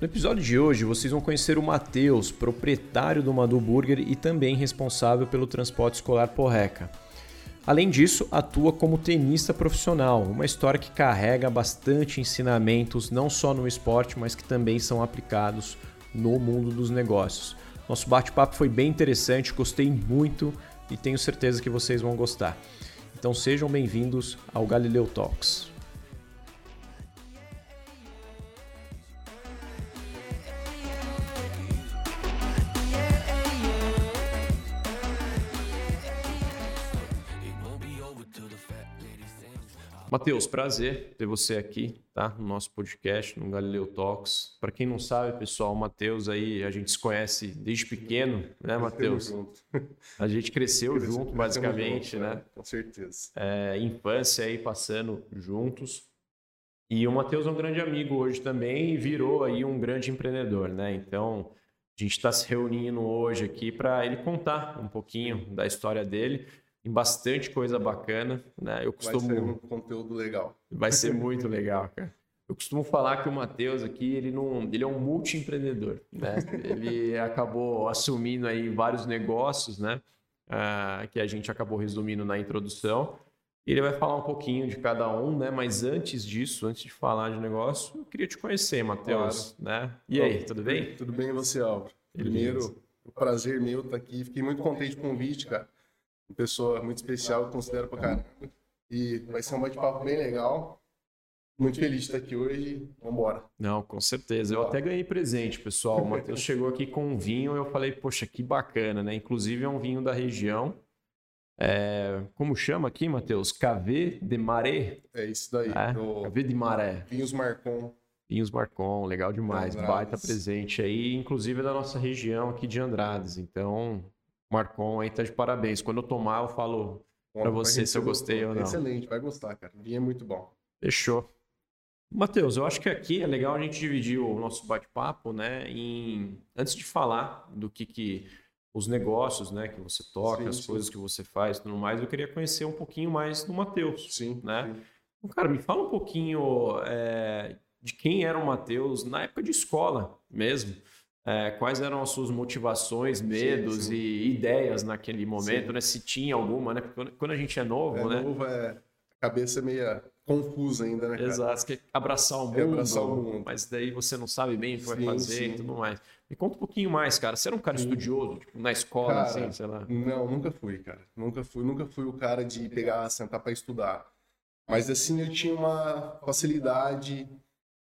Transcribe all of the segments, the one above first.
No episódio de hoje, vocês vão conhecer o Matheus, proprietário do Madu Burger e também responsável pelo transporte escolar Porreca. Além disso, atua como tenista profissional, uma história que carrega bastante ensinamentos, não só no esporte, mas que também são aplicados no mundo dos negócios. Nosso bate-papo foi bem interessante, gostei muito e tenho certeza que vocês vão gostar. Então sejam bem-vindos ao Galileu Talks. Matheus, prazer ter você aqui, tá? No nosso podcast, no Galileu Talks. Para quem não sabe, pessoal, o Matheus aí, a gente se conhece desde pequeno, né, Matheus? A gente cresceu junto, basicamente, junto, né? É, com certeza. É, infância aí passando juntos. E o Matheus é um grande amigo hoje também e virou aí um grande empreendedor, né? Então, a gente está se reunindo hoje aqui para ele contar um pouquinho da história dele tem bastante coisa bacana, né? Eu costumo... Vai ser um conteúdo legal. Vai ser muito legal, cara. Eu costumo falar que o Matheus aqui, ele não, ele é um multi-empreendedor, né? ele acabou assumindo aí vários negócios, né? Ah, que a gente acabou resumindo na introdução. Ele vai falar um pouquinho de cada um, né? Mas antes disso, antes de falar de negócio, eu queria te conhecer, Matheus, claro. né? E aí, tudo bem? Tudo bem e você, Álvaro? Primeiro, o prazer meu estar aqui. Fiquei muito contente com o convite, cara uma pessoa muito especial que considero pra caramba. E vai ser um bate-papo bem legal. Muito feliz de estar aqui hoje. Vambora. Não, com certeza. Eu até ganhei presente, pessoal. O Matheus chegou aqui com um vinho e eu falei, poxa, que bacana, né? Inclusive é um vinho da região. É, como chama aqui, Matheus? Cavê de Maré? É isso daí. É? Do... Cavê de Maré. Vinhos Marcon. Vinhos Marcon, legal demais. Baita presente aí, inclusive da nossa região aqui de Andrades. Então, Marcon aí tá de parabéns. Quando eu tomar, eu falo para você se eu gostei ou não. Excelente, vai gostar, cara. Vinho é muito bom. Fechou. Matheus, eu acho que aqui é legal a gente dividir o nosso bate-papo, né, em antes de falar do que, que os negócios, né, que você toca, sim, as sim. coisas que você faz, tudo mais, eu queria conhecer um pouquinho mais do Matheus, sim, né? Sim. Então, cara, me fala um pouquinho é, de quem era o Matheus na época de escola mesmo. É, quais eram as suas motivações, medos sim, sim. e ideias naquele momento, né? Se tinha alguma, né? Porque quando a gente é novo, é né? Novo é cabeça meio confusa ainda, né? Cara? Exato, que abraçar o mundo, é abraçar o mundo, mas daí você não sabe bem o que vai fazer e tudo mais. Me conta um pouquinho mais, cara. Você era um cara estudioso, tipo, na escola, cara, assim, sei lá? Não, nunca fui, cara. Nunca fui, nunca fui o cara de pegar, sentar para estudar. Mas assim, eu tinha uma facilidade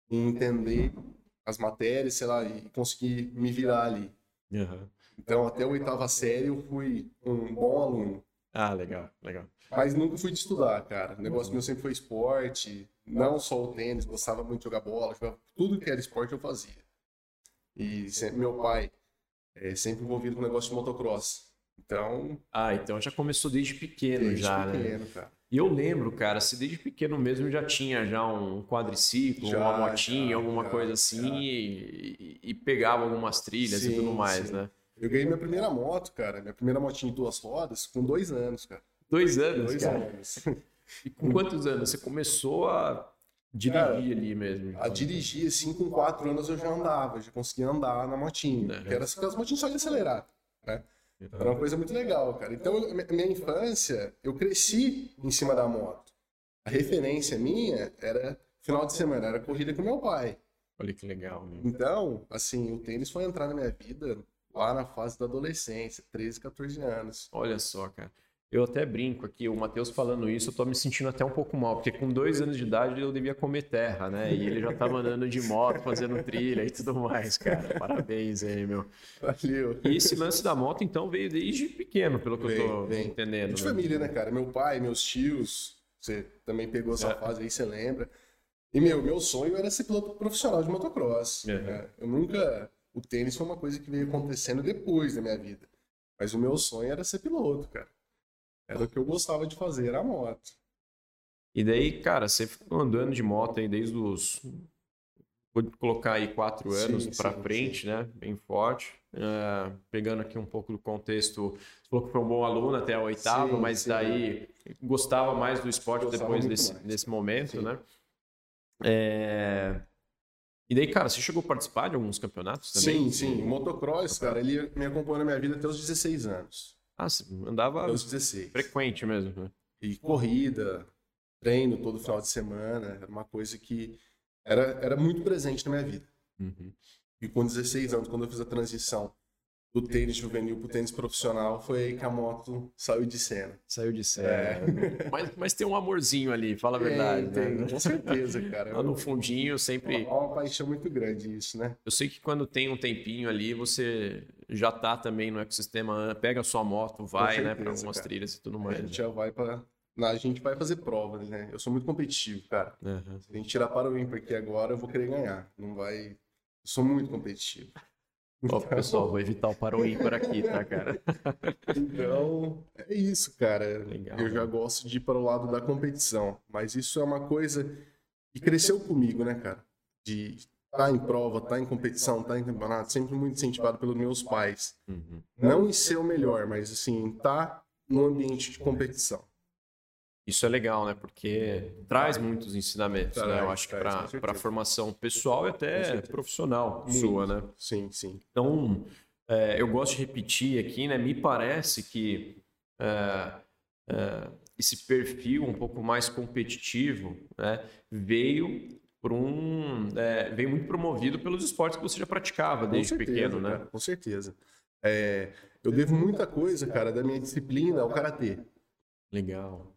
em entender as matérias, sei lá, e conseguir me virar ali. Uhum. Então, até a oitava série, eu fui um bom aluno. Ah, legal, legal. Mas nunca fui de estudar, cara. O negócio uhum. meu sempre foi esporte, não só o tênis, gostava muito de jogar bola, jogava, tudo que era esporte eu fazia. E sempre, meu pai é sempre envolvido com o negócio de motocross. Então. Ah, então já começou desde pequeno, desde já, pequeno, né? Cara. E eu lembro, cara, se desde pequeno mesmo já tinha já um quadriciclo, já, uma motinha, já, alguma já, coisa assim, e, e, pegava algumas trilhas sim, e tudo mais, sim. né? Eu ganhei minha primeira moto, cara, minha primeira motinha de duas rodas, com dois anos, cara. Dois anos, dois cara? anos. E com quantos anos você começou a dirigir cara, ali mesmo? A dirigir, assim, com quatro anos eu já andava, já conseguia andar na motinha. É. Que era aquelas motinhas só de acelerar, né? Era uma coisa muito legal, cara. Então, minha infância, eu cresci em cima da moto. A referência minha era final de semana, era corrida com meu pai. Olha que legal. Né? Então, assim, o tênis foi entrar na minha vida lá na fase da adolescência, 13, 14 anos. Olha só, cara. Eu até brinco aqui, o Matheus falando isso, eu tô me sentindo até um pouco mal, porque com dois anos de idade eu devia comer terra, né? E ele já tava andando de moto, fazendo trilha e tudo mais, cara. Parabéns aí, meu. Valeu. E esse lance da moto, então, veio desde pequeno, pelo que vem, eu tô vem. entendendo. De né? família, né, cara? Meu pai, meus tios, você também pegou essa é. fase aí, você lembra. E, meu, meu sonho era ser piloto profissional de motocross. Uhum. Né? Eu nunca O tênis foi uma coisa que veio acontecendo depois da minha vida. Mas o meu sonho era ser piloto, cara. Era o que eu gostava de fazer, era a moto. E daí, cara, você ficou andando de moto aí desde os. Vou colocar aí quatro anos para frente, sim. né? Bem forte. Uh, pegando aqui um pouco do contexto, você falou que foi um bom aluno até a oitava, sim, mas sim, daí é. gostava mais do esporte depois desse, desse momento, né? É... E daí, cara, você chegou a participar de alguns campeonatos também? Sim, sim. O motocross, cara, ele me acompanhou na minha vida até os 16 anos. Ah, andava aos 16. frequente mesmo. Né? E corrida, treino todo final de semana, era uma coisa que era, era muito presente na minha vida. Uhum. E com 16 anos, quando eu fiz a transição do tênis juvenil pro tênis profissional, foi aí que a moto saiu de cena. Saiu de cena. É. Mas, mas tem um amorzinho ali, fala a verdade. Tem, né? com certeza, cara. Lá no fundinho sempre. É uma paixão muito grande isso, né? Eu sei que quando tem um tempinho ali, você já tá também no ecossistema, pega a sua moto, vai, certeza, né, para algumas cara. trilhas e tudo mais. A gente né? já vai para a gente vai fazer provas, né? Eu sou muito competitivo, cara. Uhum. Se a gente tirar para o ímpar aqui agora, eu vou querer ganhar. Não vai. Eu sou muito competitivo. Ó, pessoal, vou evitar o para o ímpar aqui, tá, cara? então, é isso, cara. Legal, eu já gosto de ir para o lado da competição. Mas isso é uma coisa que cresceu comigo, né, cara? De tá em prova, tá em competição, tá em campeonato, sempre muito incentivado pelos meus pais. Uhum. Não em ser o melhor, mas assim, tá no ambiente de competição. Isso é legal, né? Porque traz muitos ensinamentos, traz, né? Eu acho que para a formação pessoal e até profissional Muito. sua, né? Sim, sim. Então, é, eu gosto de repetir aqui, né? Me parece que é, é, esse perfil um pouco mais competitivo né? veio por um é, veio muito promovido pelos esportes que você já praticava desde certeza, pequeno, né? Cara, com certeza. É, eu devo muita coisa, cara, da minha disciplina ao karatê. Legal.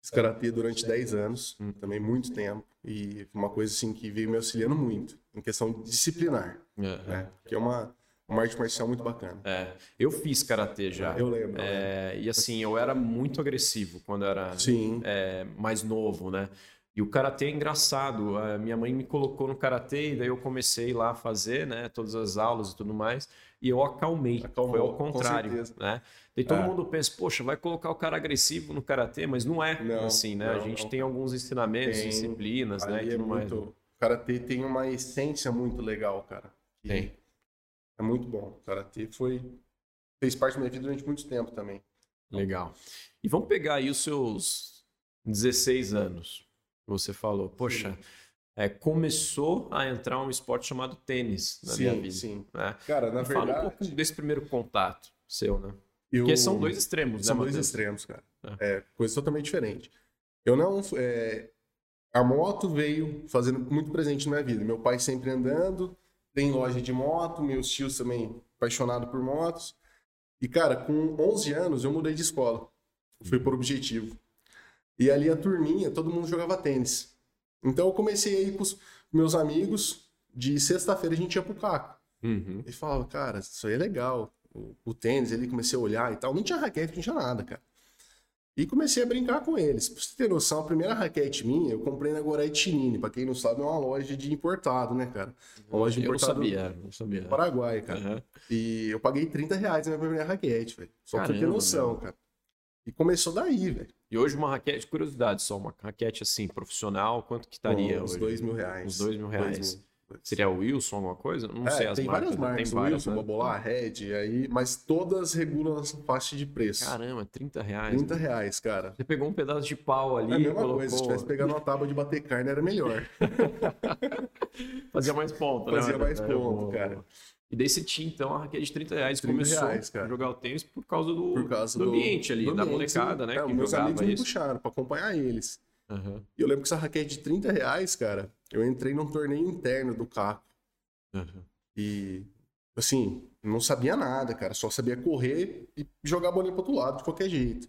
Fiz karatê durante 10 anos, também muito tempo, e uma coisa assim que veio me auxiliando muito, em questão disciplinar, uhum. né? que é uma, uma arte marcial muito bacana. É, eu fiz karatê já. Eu lembro. É, e assim, eu era muito agressivo quando era é, mais novo, né? E o karatê é engraçado. A minha mãe me colocou no karatê e daí eu comecei lá a fazer, né, todas as aulas e tudo mais, e eu acalmei. Acalmou, Foi ao contrário, né? E todo é. mundo pensa, poxa, vai colocar o cara agressivo no karatê, mas não é não, assim, né? Não, a gente não. tem alguns ensinamentos, tem, disciplinas, né? E é tudo muito, mais. O karatê tem uma essência muito legal, cara. Tem. É muito bom. O karatê foi fez parte da minha vida durante muito tempo também. Legal. E vamos pegar aí os seus 16 anos. Você falou, poxa, é, começou a entrar um esporte chamado tênis na sim, minha vida. Sim. Né? Cara, na Fala verdade. Fala um pouco desse primeiro contato seu, né? Eu... Porque são dois extremos, são né? São dois extremos, cara. É. é. coisa totalmente diferente. Eu não. É... A moto veio fazendo muito presente na minha vida. Meu pai sempre andando, tem loja de moto, meus tios também apaixonados por motos. E, cara, com 11 anos eu mudei de escola. Fui por objetivo. E ali a turminha, todo mundo jogava tênis. Então eu comecei a ir com os meus amigos, de sexta-feira a gente ia pro caco. Uhum. E falava, cara, isso aí é legal o, o tênis ali, comecei a olhar e tal. Não tinha raquete, não tinha nada, cara. E comecei a brincar com eles. Pra você ter noção, a primeira raquete minha eu comprei na Gorete Chinini. Pra quem não sabe, é uma loja de importado, né, cara? Uma loja de importado. Eu não sabia, não sabia. Paraguai, cara. Uhum. E eu paguei 30 reais na minha primeira raquete, velho. Só Caramba, pra ter noção, meu. cara. E começou daí, velho. E hoje uma raquete, curiosidade só, uma raquete assim, profissional, quanto que estaria Uns hoje? dois mil reais. Uns dois mil reais. Dois mil. Seria Wilson, alguma coisa? Não é, sei as tem marcas. Várias marcas. Tem várias, Wilson, né? Red, aí, mas todas regulam essa faixa de preço. Caramba, 30 reais. 30 mano. reais, cara. Você pegou um pedaço de pau ali. É a mesma colocou... coisa, se tivesse pegado uma tábua de bater carne era melhor. Fazia mais ponto, né? Fazia mais ponto, cara. E daí você tinha, então, a raquete de 30 reais. 30 começou reais, a jogar o tênis por causa do, por causa do, do ambiente ali, do da ambiente, molecada, né? É, que meus amigos isso. me puxaram pra acompanhar eles. Uhum. E eu lembro que essa raquete de 30 reais, cara, eu entrei num torneio interno do Caco. Uhum. E, assim, não sabia nada, cara. Só sabia correr e jogar a bolinha pro outro lado, de qualquer jeito.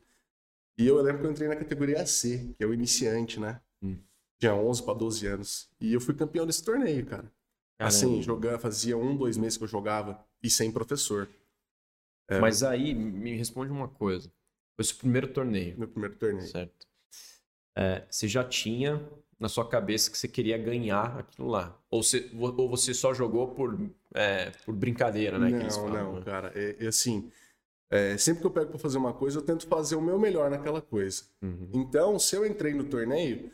E eu lembro que eu entrei na categoria C, que é o iniciante, né? Hum. Tinha 11 para 12 anos. E eu fui campeão desse torneio, cara. Caramba. Assim, jogando, fazia um, dois meses que eu jogava e sem professor. É... Mas aí, me responde uma coisa. Foi o seu primeiro torneio. Meu primeiro torneio. Certo. É, você já tinha na sua cabeça que você queria ganhar aquilo lá? Ou você, ou você só jogou por, é, por brincadeira, né? Não, falam, não, né? cara. É, é assim, é, sempre que eu pego para fazer uma coisa, eu tento fazer o meu melhor naquela coisa. Uhum. Então, se eu entrei no torneio,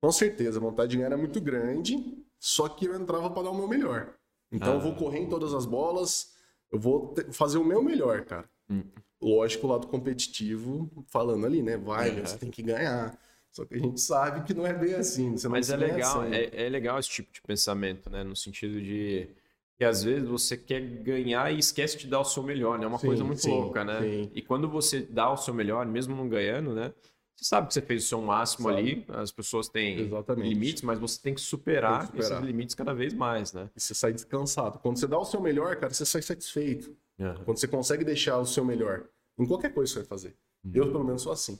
com certeza a vontade de ganhar era muito grande, só que eu entrava para dar o meu melhor. Então, ah. eu vou correr em todas as bolas, eu vou fazer o meu melhor, cara. Uhum. Lógico, o lado competitivo, falando ali, né? Vai, uhum. você tem que ganhar. Só que a gente sabe que não é bem assim. Mas é legal, assim. é, é, legal esse tipo de pensamento, né? No sentido de que às vezes você quer ganhar e esquece de dar o seu melhor, né? É uma sim, coisa muito sim, louca, né? Sim. E quando você dá o seu melhor, mesmo não ganhando, né? Você sabe que você fez o seu máximo sabe. ali, as pessoas têm Exatamente. limites, mas você tem que, superar, tem que superar esses limites cada vez mais, né? E você sai descansado. Quando você dá o seu melhor, cara, você sai satisfeito. Uhum. Quando você consegue deixar o seu melhor em qualquer coisa que você vai fazer. Uhum. Eu, pelo menos, sou assim.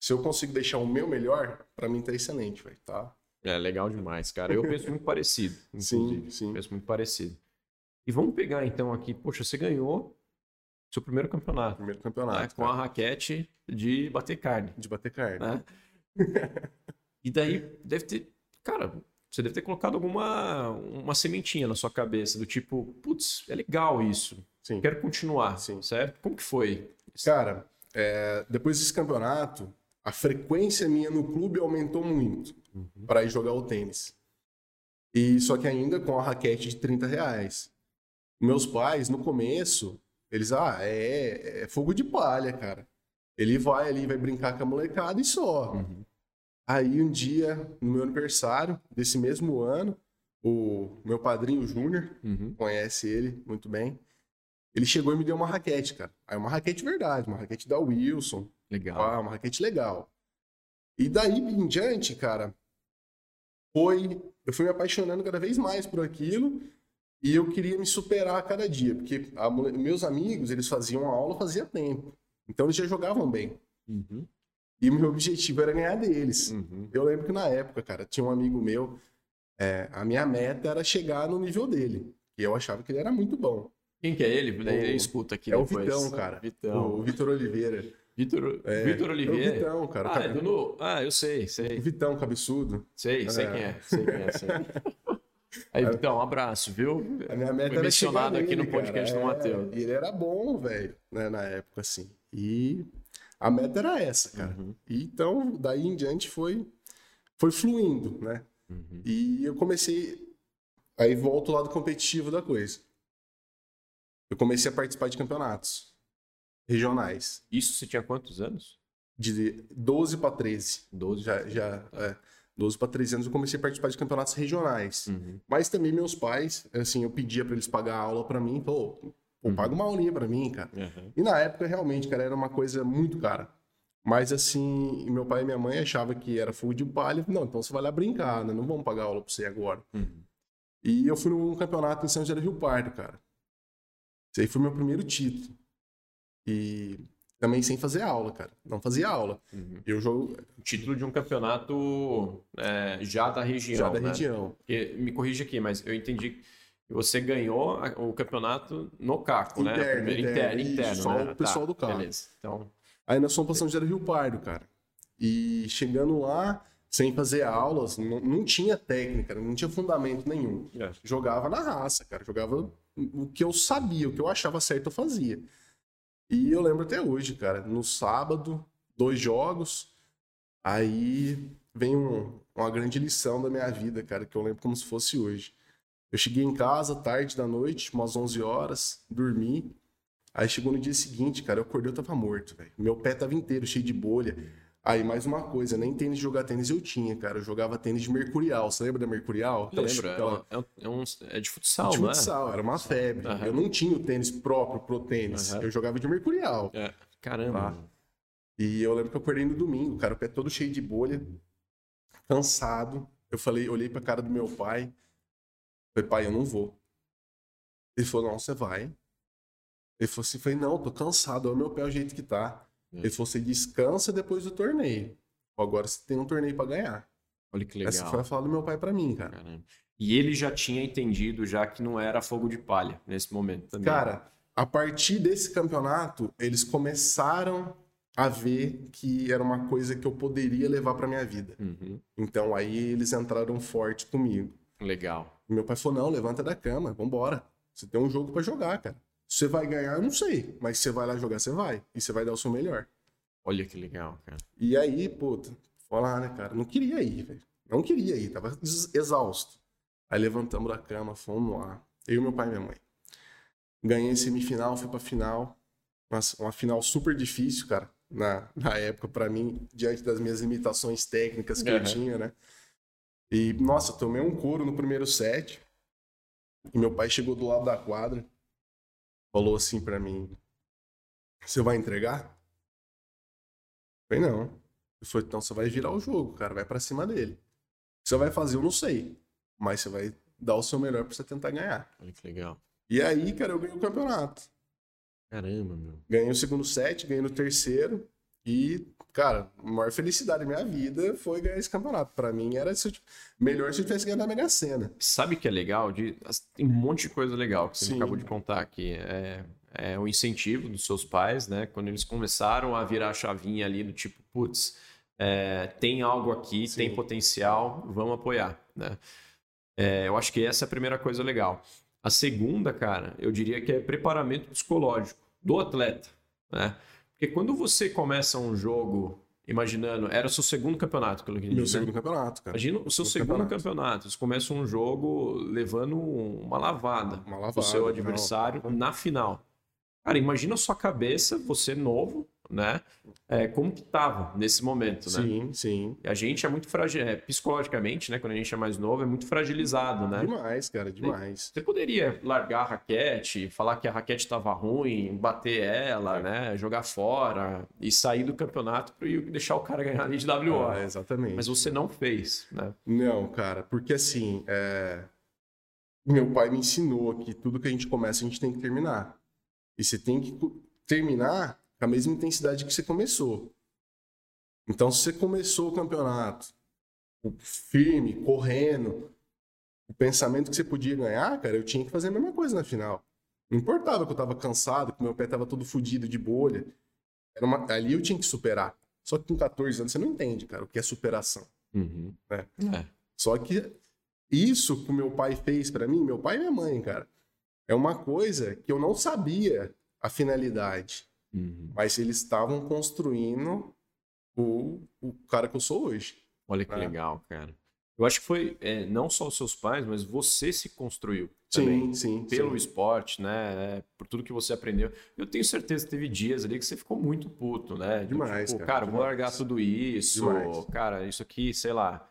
Se eu consigo deixar o meu melhor, para mim tá excelente, velho, tá? É legal demais, cara. Eu penso muito parecido. Sim, sim. Penso muito parecido. E vamos pegar então aqui, poxa, você ganhou seu primeiro campeonato. Primeiro campeonato. Né? Com a raquete de bater carne. De bater carne. Né? e daí deve ter. Cara, você deve ter colocado alguma uma sementinha na sua cabeça, do tipo, putz, é legal isso. Sim. Quero continuar. Sim. Certo? Como que foi? Cara, é, depois desse campeonato, a frequência minha no clube aumentou muito uhum. para ir jogar o tênis. E só que ainda com a raquete de 30 reais. Meus pais, no começo, eles, ah, é, é fogo de palha, cara. Ele vai ali, vai brincar com a molecada e só. Uhum. Aí um dia, no meu aniversário desse mesmo ano, o meu padrinho Júnior, uhum. conhece ele muito bem, ele chegou e me deu uma raquete, cara. Aí uma raquete verdade, uma raquete da Wilson, Legal. Ah, uma raquete legal. E daí em diante, cara, foi. Eu fui me apaixonando cada vez mais por aquilo e eu queria me superar a cada dia, porque a, meus amigos, eles faziam a aula fazia tempo. Então eles já jogavam bem. Uhum. E o meu objetivo era ganhar deles. Uhum. Eu lembro que na época, cara, tinha um amigo meu, é, a minha meta era chegar no nível dele. E eu achava que ele era muito bom. Quem que é ele? O, escuta aqui é depois. o Vitão, cara. Vitão. O Vitor Oliveira. Vitor, é, Vitor Oliveira. É o Vitão, cara. Ah, é do ah, eu sei, sei. O Vitão, cabeçudo. Sei, sei é. quem é. Sei quem é, sei. Aí, Vitão, um abraço, viu? A minha meta Foi mencionado aqui no podcast cara. do Matheus. É, ele era bom, velho, né, na época, assim. E a meta era essa, cara. Uhum. E, então, daí em diante foi, foi fluindo, né? Uhum. E eu comecei. Aí volto ao lado competitivo da coisa. Eu comecei a participar de campeonatos regionais. Isso você tinha quantos anos? De 12 para 13. 12 já, já é, 12 para 13 anos eu comecei a participar de campeonatos regionais. Uhum. Mas também meus pais, assim, eu pedia para eles pagar aula para mim, falou, pô, uhum. paga uma aulinha para mim, cara. Uhum. E na época realmente, cara, era uma coisa muito cara. Mas assim, meu pai e minha mãe achavam que era fogo de palha. Não, então você vai lá brincar, né? Não vamos pagar aula para você agora. Uhum. E eu fui num campeonato em São José do Rio Pardo, cara. Esse aí foi meu primeiro título. E também sem fazer aula, cara. Não fazia aula. Uhum. Eu jogo. Título de um campeonato é, já da região. Já da né? região. Porque, me corrija aqui, mas eu entendi que você ganhou o campeonato no CACO, interno, né? Interno, interno, interno Só né? o pessoal tá, do CACO. Beleza. Então... Aí nós fomos pra São José do Rio Pardo, cara. E chegando lá, sem fazer aulas, não, não tinha técnica, não tinha fundamento nenhum. É. Jogava na raça, cara. Jogava o que eu sabia, o que eu achava certo eu fazia. E eu lembro até hoje, cara, no sábado, dois jogos, aí vem um, uma grande lição da minha vida, cara, que eu lembro como se fosse hoje. Eu cheguei em casa tarde da noite, umas 11 horas, dormi. Aí chegou no dia seguinte, cara, eu acordei, eu tava morto, velho. Meu pé tava inteiro, cheio de bolha. Aí, mais uma coisa, nem tênis de jogar tênis eu tinha, cara. Eu jogava tênis de mercurial. Você lembra da mercurial? Lembro, aquela... é, é, um, é, de futsal, de né? futsal, era uma febre. Uhum. Eu não tinha o tênis próprio pro tênis. Uhum. Eu jogava de mercurial. É. Caramba. Tá? E eu lembro que eu acordei no domingo, cara, o pé todo cheio de bolha, cansado. Eu falei, olhei pra cara do meu pai. Falei, pai, eu não vou. Ele falou, não, você vai. Ele falou assim, falei, não, tô cansado, olha o meu pé o jeito que tá. Ele falou: você descansa depois do torneio. Agora você tem um torneio para ganhar. Olha que legal. Essa foi a fala do meu pai para mim, cara. Caramba. E ele já tinha entendido já que não era fogo de palha nesse momento também. Cara, a partir desse campeonato, eles começaram a ver que era uma coisa que eu poderia levar para minha vida. Uhum. Então aí eles entraram forte comigo. Legal. E meu pai falou: não, levanta da cama, vambora. Você tem um jogo para jogar, cara. Você vai ganhar, eu não sei. Mas você vai lá jogar, você vai. E você vai dar o seu melhor. Olha que legal, cara. E aí, puta, foi lá, né, cara? Não queria ir, velho. Não queria ir, tava exausto. Aí levantamos da cama, fomos lá. Eu, meu pai e minha mãe. Ganhei semifinal, fui pra final. Uma, uma final super difícil, cara, na, na época, para mim, diante das minhas limitações técnicas que uhum. eu tinha, né? E, nossa, tomei um couro no primeiro set. E meu pai chegou do lado da quadra, falou assim para mim: Você vai entregar? Eu falei, não. Ele falou, então você vai virar o jogo, cara, vai para cima dele. Você vai fazer, eu não sei. Mas você vai dar o seu melhor pra você tentar ganhar. Olha que legal. E aí, cara, eu ganhei o campeonato. Caramba, meu. Ganhei o segundo set, ganhei no terceiro. E, cara, a maior felicidade da minha vida foi ganhar esse campeonato. Para mim era se eu, melhor se eu tivesse ganhado a Mega Sena. Sabe que é legal? De, tem um monte de coisa legal que você Sim. acabou de contar aqui. É, é o incentivo dos seus pais, né? Quando eles começaram a virar a chavinha ali do tipo, putz, é, tem algo aqui, Sim. tem potencial, vamos apoiar, né? É, eu acho que essa é a primeira coisa legal. A segunda, cara, eu diria que é preparamento psicológico do atleta, né? Porque quando você começa um jogo imaginando, era o seu segundo campeonato, pelo que Meu segundo campeonato, cara. Imagina o seu segundo, campeonato. campeonato. Você começa um jogo levando uma lavada, uma lavada do seu adversário não. na final. Cara, imagina a sua cabeça, você novo, né? É, como que tava nesse momento, né? Sim, sim. E a gente é muito frágil, é, psicologicamente, né? Quando a gente é mais novo, é muito fragilizado, né? Demais, cara, demais. Você poderia largar a raquete, falar que a raquete estava ruim, bater ela, é. né? Jogar fora e sair do campeonato e deixar o cara ganhar ali de WO. É, exatamente. Mas você não fez, né? Não, cara, porque assim, é... meu pai me ensinou que tudo que a gente começa a gente tem que terminar. E você tem que terminar com a mesma intensidade que você começou. Então, se você começou o campeonato firme, correndo, o pensamento que você podia ganhar, cara, eu tinha que fazer a mesma coisa na final. Não importava que eu tava cansado, que meu pé tava todo fodido de bolha. Era uma... Ali eu tinha que superar. Só que com 14 anos você não entende, cara, o que é superação. Uhum. Né? É. Só que isso que o meu pai fez para mim, meu pai e minha mãe, cara, é uma coisa que eu não sabia a finalidade. Uhum. Mas eles estavam construindo o, o cara que eu sou hoje. Olha que né? legal, cara. Eu acho que foi é, não só os seus pais, mas você se construiu também sim, sim, pelo sim. esporte, né? É, por tudo que você aprendeu. Eu tenho certeza que teve dias ali que você ficou muito puto, né? Demais, tipo, cara. cara demais. vou largar tudo isso. Demais. Cara, isso aqui, sei lá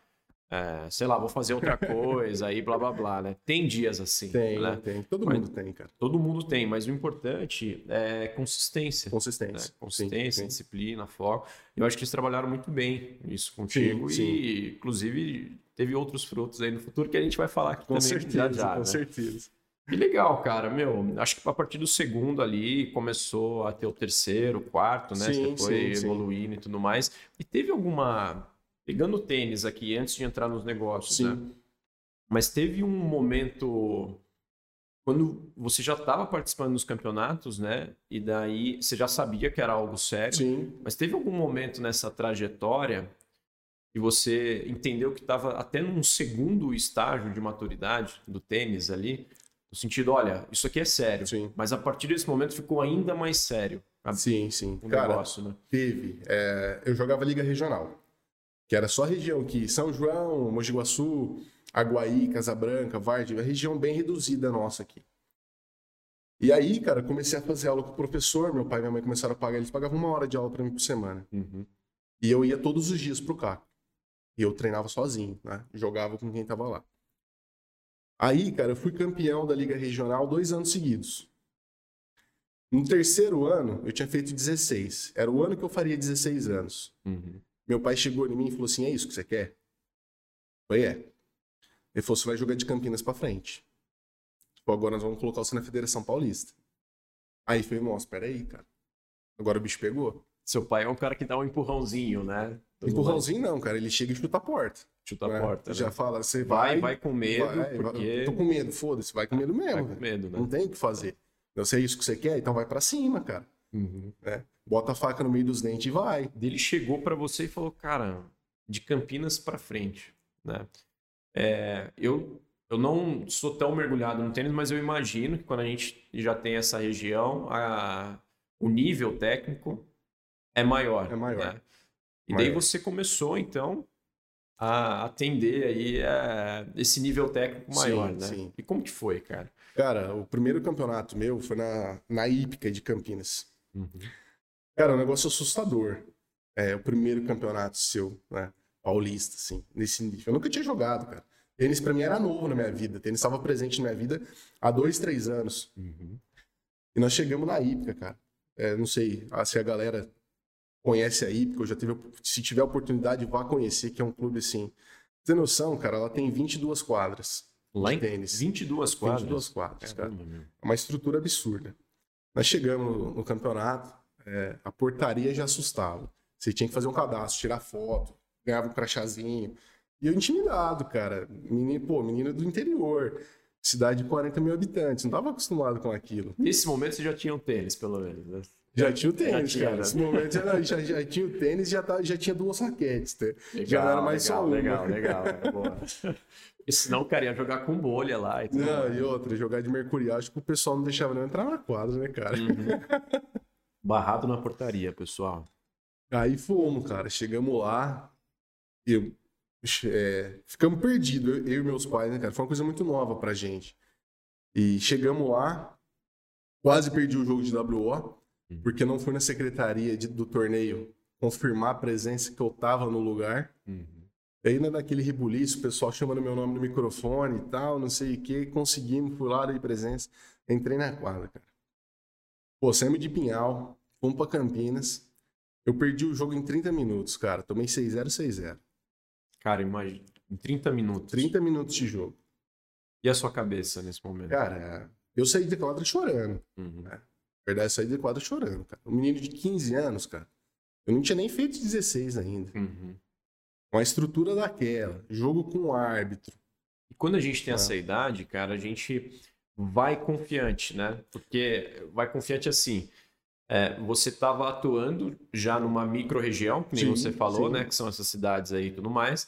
é, sei lá, vou fazer outra coisa, aí blá blá blá, né? Tem dias assim. Tem, né? tem. Todo mas, mundo tem, cara. Todo mundo tem, mas o importante é consistência. Consistência. Né? Consistência, sim, disciplina, foco. Eu acho que eles trabalharam muito bem isso contigo sim, e, sim. inclusive, teve outros frutos aí no futuro que a gente vai falar aqui com também. Certeza, já, com né? certeza. Que legal, cara. Meu, acho que a partir do segundo ali começou a ter o terceiro, o quarto, né? Sim, Você foi evoluindo e tudo mais. E teve alguma Pegando o tênis aqui, antes de entrar nos negócios, Sim. né? Mas teve um momento quando você já estava participando dos campeonatos, né? E daí você já sabia que era algo sério. Sim. Mas teve algum momento nessa trajetória que você entendeu que estava até num segundo estágio de maturidade do tênis ali, no sentido, olha, isso aqui é sério. Sim. Mas a partir desse momento ficou ainda mais sério. Sim, sim. O negócio, né? Teve. É, eu jogava liga regional que era só a região aqui, São João, Mogi Guaçu, Aguaí, Casabranca, Varde, a região bem reduzida nossa aqui. E aí, cara, comecei a fazer aula com o professor, meu pai e minha mãe começaram a pagar, eles pagavam uma hora de aula para mim por semana. Uhum. E eu ia todos os dias pro CAC. E eu treinava sozinho, né? Jogava com quem tava lá. Aí, cara, eu fui campeão da Liga Regional dois anos seguidos. No terceiro ano, eu tinha feito 16. Era o ano que eu faria 16 anos. Uhum. Meu pai chegou em mim e falou assim: é isso que você quer? Eu falei: é. Ele falou: você vai jogar de Campinas para frente. Tipo, agora nós vamos colocar você na Federação Paulista. Aí eu falei: nossa, peraí, cara. Agora o bicho pegou. Seu pai é um cara que dá um empurrãozinho, né? Todo empurrãozinho não, cara. Ele chega e chuta a porta. Chuta né? a porta. Né? Já fala, você vai. Vai, vai com medo, vai, porque. Tô com medo, foda-se, vai com medo mesmo. Vai com medo, né? Não tem o que fazer. Não sei isso que você quer, então vai para cima, cara. Uhum. Né? Bota a faca no meio dos dentes e vai. Ele chegou para você e falou, cara, de Campinas para frente, né? É, eu, eu não sou tão mergulhado no tênis, mas eu imagino que quando a gente já tem essa região, a, o nível técnico é maior. É maior. Né? E maior. daí você começou, então, a atender aí é, esse nível técnico maior, sim, né? Sim. E como que foi, cara? Cara, o primeiro campeonato meu foi na, na Ípica de Campinas. Uhum. Cara, um negócio assustador. É, o primeiro campeonato seu, né? Paulista, assim, nesse nível. Eu nunca tinha jogado, cara. Tênis pra mim era novo na minha vida. Tênis estava presente na minha vida há dois, três anos. Uhum. E nós chegamos na Ípica, cara. É, não sei se a galera conhece a Ípica, eu já tive, se tiver oportunidade, vá conhecer, que é um clube assim. Tem noção, cara, ela tem 22 quadras Lá em tênis. 22 quadras? 22 quadras, cara. É uma estrutura absurda. Nós chegamos no, no campeonato, é, a portaria já assustava. Você tinha que fazer um cadastro, tirar foto, ganhava um crachazinho. E eu intimidado, cara. Menino, pô, menino do interior. Cidade de 40 mil habitantes. Não estava acostumado com aquilo. Nesse momento você já tinha um tênis, pelo menos, né? Já tinha o tênis, já cara. Nesse momento já, já, já, tinha o tênis e já, tá, já tinha duas raquetes. Tá? Legal, já não era mais legal, só uma. Legal, legal. É, boa. E senão cara ia jogar com bolha lá. E tudo não, mais. e outra, jogar de mercurial, acho que o pessoal não deixava nem entrar na quadra, né, cara? Uhum. Barrado na portaria, pessoal. Aí fomos, cara. Chegamos lá. Eu, é, ficamos perdidos, eu, eu, e meus pais, né, cara? Foi uma coisa muito nova pra gente. E chegamos lá, quase perdi o jogo de WO, uhum. porque não fui na secretaria de, do torneio confirmar a presença que eu tava no lugar. Uhum. Aí ainda naquele rebuliço, o pessoal chamando meu nome no microfone e tal, não sei o que, conseguimos, fui lá, dei presença, entrei na quadra, cara. Pô, saímos de Pinhal, fomos pra Campinas, eu perdi o jogo em 30 minutos, cara, tomei 6-0, 6-0. Cara, imagina, em 30 minutos. 30 minutos de jogo. E a sua cabeça nesse momento? Cara, eu saí de quadra chorando. Uhum. Né? Na verdade, eu saí de quadra chorando, cara. Um menino de 15 anos, cara. Eu não tinha nem feito 16 ainda. Uhum uma estrutura daquela, jogo com árbitro. E quando a gente tem é. essa idade, cara, a gente vai confiante, né? Porque vai confiante assim. É, você estava atuando já numa micro-região, que nem sim, você falou, sim. né? Que são essas cidades aí e tudo mais.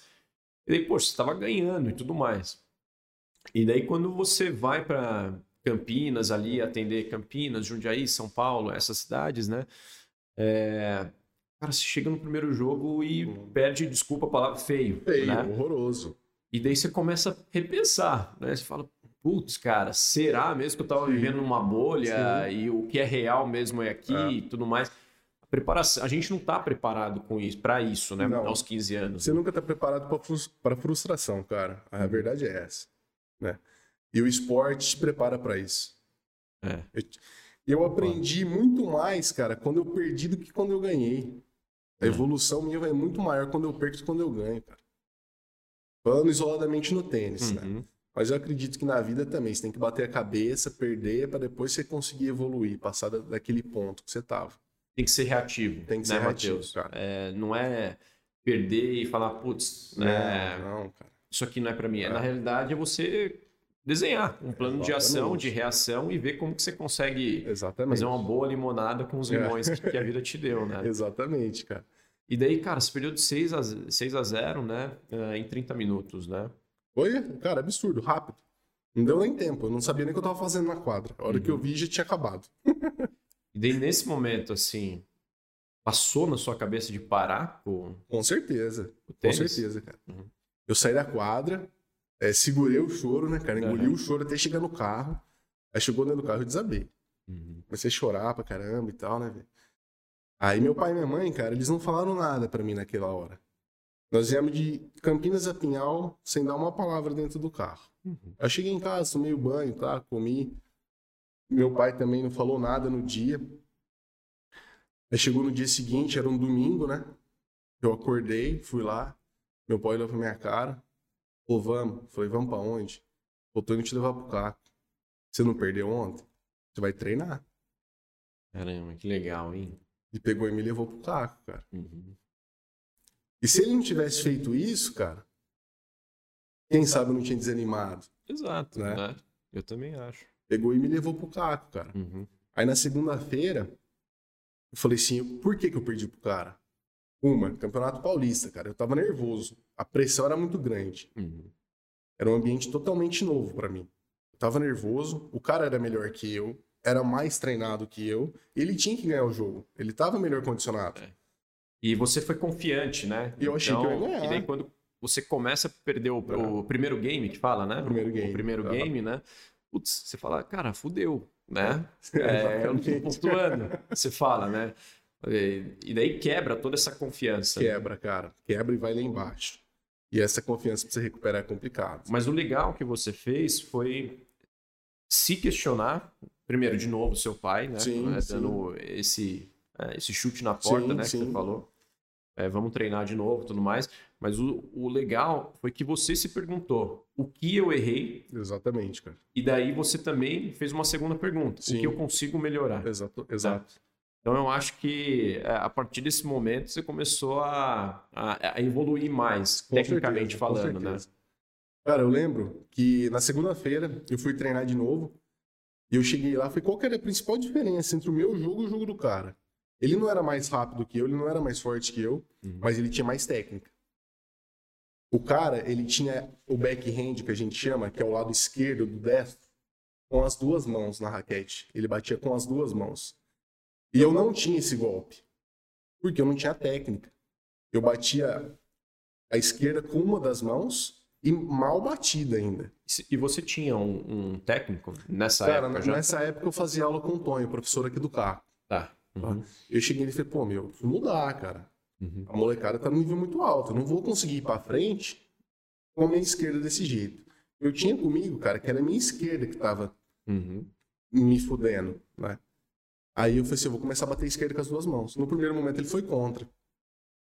E daí, poxa, você estava ganhando e tudo mais. E daí, quando você vai para Campinas ali, atender Campinas, Jundiaí, São Paulo, essas cidades, né? É, Cara, você chega no primeiro jogo e hum. perde, desculpa a palavra, feio. Feio, né? horroroso. E daí você começa a repensar, né? Você fala, putz, cara, será mesmo que eu tava Sim. vivendo numa bolha Sim. e o que é real mesmo é aqui é. e tudo mais? A preparação, a gente não tá preparado com isso, para isso, né? Não. Aos 15 anos. Você né? nunca tá preparado para frustração, cara. A uhum. verdade é essa, né? E o esporte te prepara para isso. É. Eu, eu aprendi muito mais, cara, quando eu perdi do que quando eu ganhei. A evolução minha vai muito maior quando eu perco do que quando eu ganho, cara. Falando isoladamente no tênis, né? uhum. né? Mas eu acredito que na vida também você tem que bater a cabeça, perder, para depois você conseguir evoluir, passar daquele ponto que você tava. Tem que ser reativo. Tem que né, ser reativo, cara. É, não é perder e falar, putz, né? Não, cara. Isso aqui não é para mim. É. Na realidade, é você desenhar um plano Exatamente. de ação, de reação e ver como que você consegue Exatamente. fazer uma boa limonada com os é. limões é. que a vida te deu, né? Exatamente, cara. E daí, cara, você perdeu de 6 a, 6 a 0, né? Eh, em 30 minutos, né? Foi, cara, absurdo, rápido. Não deu nem tempo, eu não sabia nem o que eu tava fazendo na quadra. A hora uhum. que eu uhum. vi, já tinha acabado. e daí, nesse momento, assim, passou na sua cabeça de parar? Com, com certeza. Com certeza, cara. Uhum. Eu saí da quadra, é, segurei o choro, né, cara? Engoli uhum. o choro até chegar no carro. Aí chegou dentro do carro e desabei. Uhum. Comecei a chorar pra caramba e tal, né, velho? Aí meu pai e minha mãe, cara, eles não falaram nada para mim naquela hora. Nós viemos de Campinas a Pinhal sem dar uma palavra dentro do carro. Uhum. Eu cheguei em casa, tomei o banho, tá? Comi. Meu pai também não falou nada no dia. Aí chegou no dia seguinte, era um domingo, né? Eu acordei, fui lá. Meu pai olhou pra minha cara. Pô, vamos. Falei, vamos pra onde? Pô, tô indo te levar pro carro. Você não perdeu ontem? Você vai treinar. Caramba, que legal, hein? E pegou e me levou pro carro, cara. Uhum. E se ele não tivesse feito isso, cara, quem sabe eu não tinha desanimado. Exato, né? né? Eu também acho. Pegou e me levou pro carro, cara. Uhum. Aí na segunda-feira, Eu falei assim, por que, que eu perdi pro cara? Uma, Campeonato Paulista, cara. Eu tava nervoso. A pressão era muito grande. Uhum. Era um ambiente totalmente novo para mim. Eu tava nervoso, o cara era melhor que eu, era mais treinado que eu, ele tinha que ganhar o jogo. Ele tava melhor condicionado. É. E você foi confiante, né? E eu achei que eu ia ganhar. E daí quando você começa a perder o, o primeiro game que fala, né? Primeiro game. O primeiro game, né? Putz, você fala, cara, fudeu, né? É, eu não tô pontuando. Você fala, né? E daí quebra toda essa confiança. Quebra, cara. Quebra e vai lá embaixo. E essa confiança pra você recuperar é complicado. Mas o legal que você fez foi se questionar, primeiro, de novo, seu pai, né? Sim, Né, sim. Dando esse, é, esse chute na porta, Sim, né? Que sim. você falou. É, vamos treinar de novo tudo mais. Mas o, o legal foi que você se perguntou o que eu errei, Exatamente, cara. e daí você também fez uma segunda pergunta: Sim. o que eu consigo melhorar? Exato. Exato. Então eu acho que é, a partir desse momento você começou a, a, a evoluir mais, Com tecnicamente certeza, falando, né? Cara, eu lembro que na segunda-feira eu fui treinar de novo. E eu cheguei lá, falei, qual que era a principal diferença entre o meu jogo e o jogo do cara? Ele não era mais rápido que eu, ele não era mais forte que eu, Uhum. mas ele tinha mais técnica. O cara, ele tinha o backhand, que a gente chama, que é o lado esquerdo do destro, com as duas mãos na raquete. Ele batia com as duas mãos. E eu não tinha esse golpe, porque eu não tinha técnica. Eu batia a esquerda com uma das mãos e mal batida ainda. E você tinha um, um técnico nessa Cara, época já? nessa época eu fazia aula com o Tonho, professor aqui do carro. Tá. Uhum. Eu cheguei e falei, pô, meu, eu preciso mudar, cara. Uhum. A molecada tá num nível muito alto. Eu não vou conseguir ir pra frente com a minha esquerda desse jeito. Eu tinha comigo, cara, que era a minha esquerda que tava Uhum. me fudendo, né? Aí eu falei assim, eu vou começar a bater a esquerda com as duas mãos. No primeiro momento ele foi contra.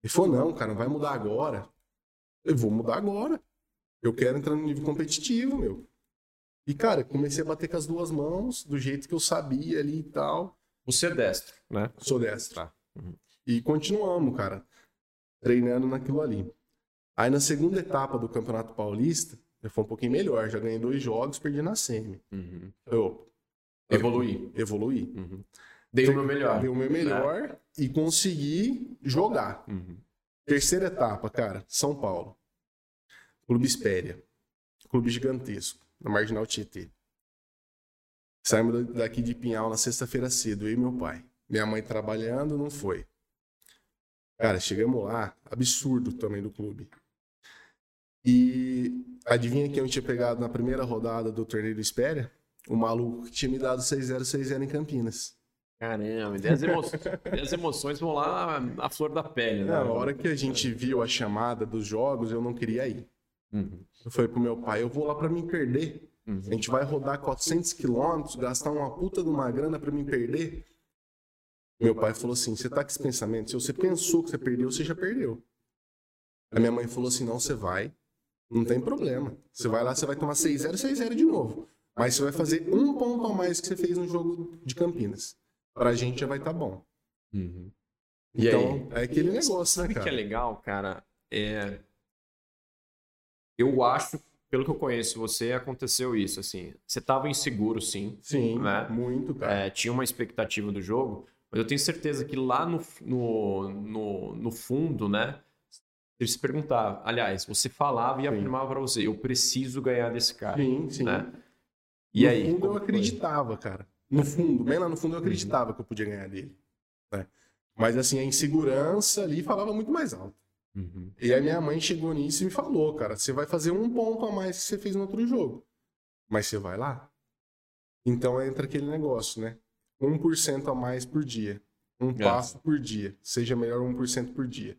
Ele falou, não, cara, não vai mudar agora. Eu vou mudar agora. Eu quero entrar no nível competitivo, meu. E, cara, comecei a bater com as duas mãos, do jeito que eu sabia ali e tal. Você é destro, né? Sou destro. Tá. Uhum. E continuamos, cara, treinando naquilo ali. Aí na segunda etapa do Campeonato Paulista, eu fui um pouquinho melhor. Já ganhei dois jogos, perdi na semi. Uhum. Eu Evoluir. evoluí. Uhum. Dei o meu melhor. Dei o meu melhor e consegui jogar. Uhum. Terceira etapa, cara, São Paulo. Clube Espéria. Clube gigantesco, na Marginal Tietê. Saímos daqui de Pinhal na sexta-feira cedo, eu e meu pai. Minha mãe trabalhando, não foi. Cara, chegamos lá, absurdo tamanho do clube. E adivinha quem eu tinha pegado na primeira rodada do torneio do Espéria? O maluco que tinha me dado 6-0, 6-0 em Campinas. Caramba, e as, emo... as emoções vão lá à flor da pele, né? Na hora que a gente viu a chamada dos jogos, eu não queria ir. Uhum. Eu falei pro meu pai, eu vou lá pra me perder. Uhum. A gente vai rodar 400 quilômetros, gastar uma puta de uma grana pra me perder. Meu pai falou assim, você tá com esse pensamento? Se você pensou que você perdeu, você já perdeu. A minha mãe falou assim, não, você vai, não tem problema. Você vai lá, você vai tomar 6-0, 6-0 de novo. Mas você vai fazer um ponto a mais que você fez no jogo de Campinas. Pra gente já vai estar bom. Uhum. E Então, é aquele negócio, né, Sabe o que é cara? legal, cara? É... Eu acho, pelo que eu conheço você, aconteceu isso, assim. Você tava inseguro, sim. Sim, né? muito, cara. É, tinha uma expectativa do jogo, mas eu tenho certeza que lá no, no, no, no fundo, né? Você se perguntava, aliás, você falava e Sim. afirmava pra você, eu preciso ganhar desse cara. Sim, sim. Né? E no aí? fundo como eu foi? acreditava, cara. No fundo, bem lá no fundo eu acreditava que eu podia ganhar dele. né? Mas assim, a insegurança ali falava muito mais alto. Uhum. E a minha mãe chegou nisso e me falou, cara, você vai fazer um ponto a mais que você fez no outro jogo. Mas você vai lá. Então entra aquele negócio, né? 1% a mais por dia. Um É. passo por dia. Seja melhor 1% por dia.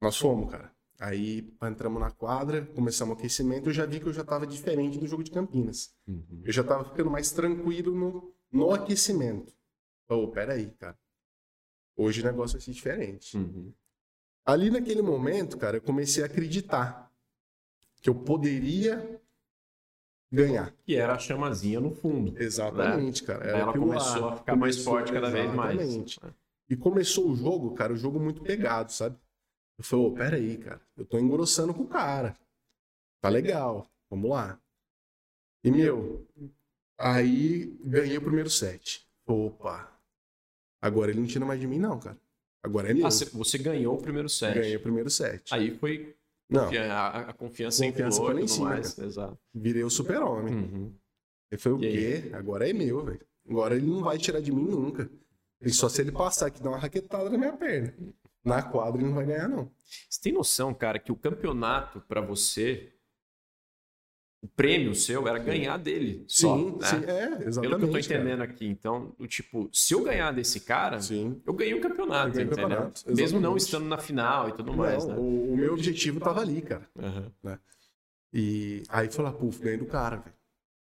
Nós fomos, cara. Aí entramos na quadra, começamos o aquecimento, eu já vi que eu já tava diferente do jogo de Campinas. Uhum. Eu já tava ficando mais tranquilo no, no aquecimento. Ô, peraí, cara. Hoje o negócio vai ser diferente. Uhum. Ali naquele momento, cara, eu comecei a acreditar que eu poderia ganhar. Que era a chamazinha no fundo. Exatamente, cara. Era Ela aquilo começou a ficar mais Começou- forte cada vez mais. Exatamente. E começou o jogo, cara, o jogo muito pegado, sabe? Eu falei, ô, peraí, cara, eu tô engrossando com o cara. Tá legal, vamos lá. E, meu, aí ganhei o primeiro set. Opa, Agora ele não tira mais de mim, não, cara. Agora é meu. Ah, você, ganhou o primeiro set. Ganhei o primeiro set. Aí foi. Não, A, a confiança, Confiança inflou e tudo mais. cara. Exato. virei o super-homem. Uhum. Ele foi o quê? Agora é meu, velho. Agora ele não vai tirar de mim nunca. E só se ele passar aqui e dar uma raquetada na minha perna. Na quadra ele não vai ganhar, não. Você tem noção, cara, que o campeonato pra você, o prêmio seu era ganhar dele. só, Sim, né? sim, é, exatamente. Pelo que eu tô cara. entendendo aqui. Então, o tipo, se eu ganhar desse cara, Sim. eu ganhei o campeonato, Eu ganhei entendeu? campeonato, Mesmo não estando na final e tudo mais, Não, né? o, o meu objetivo tava ali, cara. Aham. E aí foi lá, puf, ganhei do cara, velho.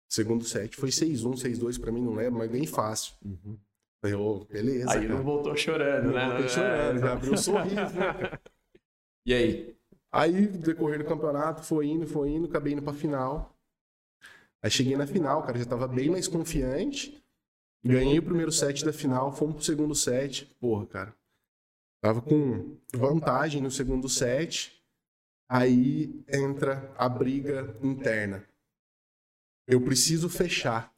Segundo set foi 6-1, 6-2 pra mim, não lembro, mas ganhei fácil. Uhum. Falei, ô, beleza. Aí cara. não voltou chorando, né? Voltei chorando, já abriu um sorriso, né, cara? E aí? Aí, decorrer do campeonato, foi indo, foi indo, acabei indo pra final. Aí cheguei na final, cara, já tava bem mais confiante. Ganhei o primeiro set da final, fomos pro segundo set. Porra, cara. Tava com vantagem no segundo set. Aí entra a briga interna. Eu preciso fechar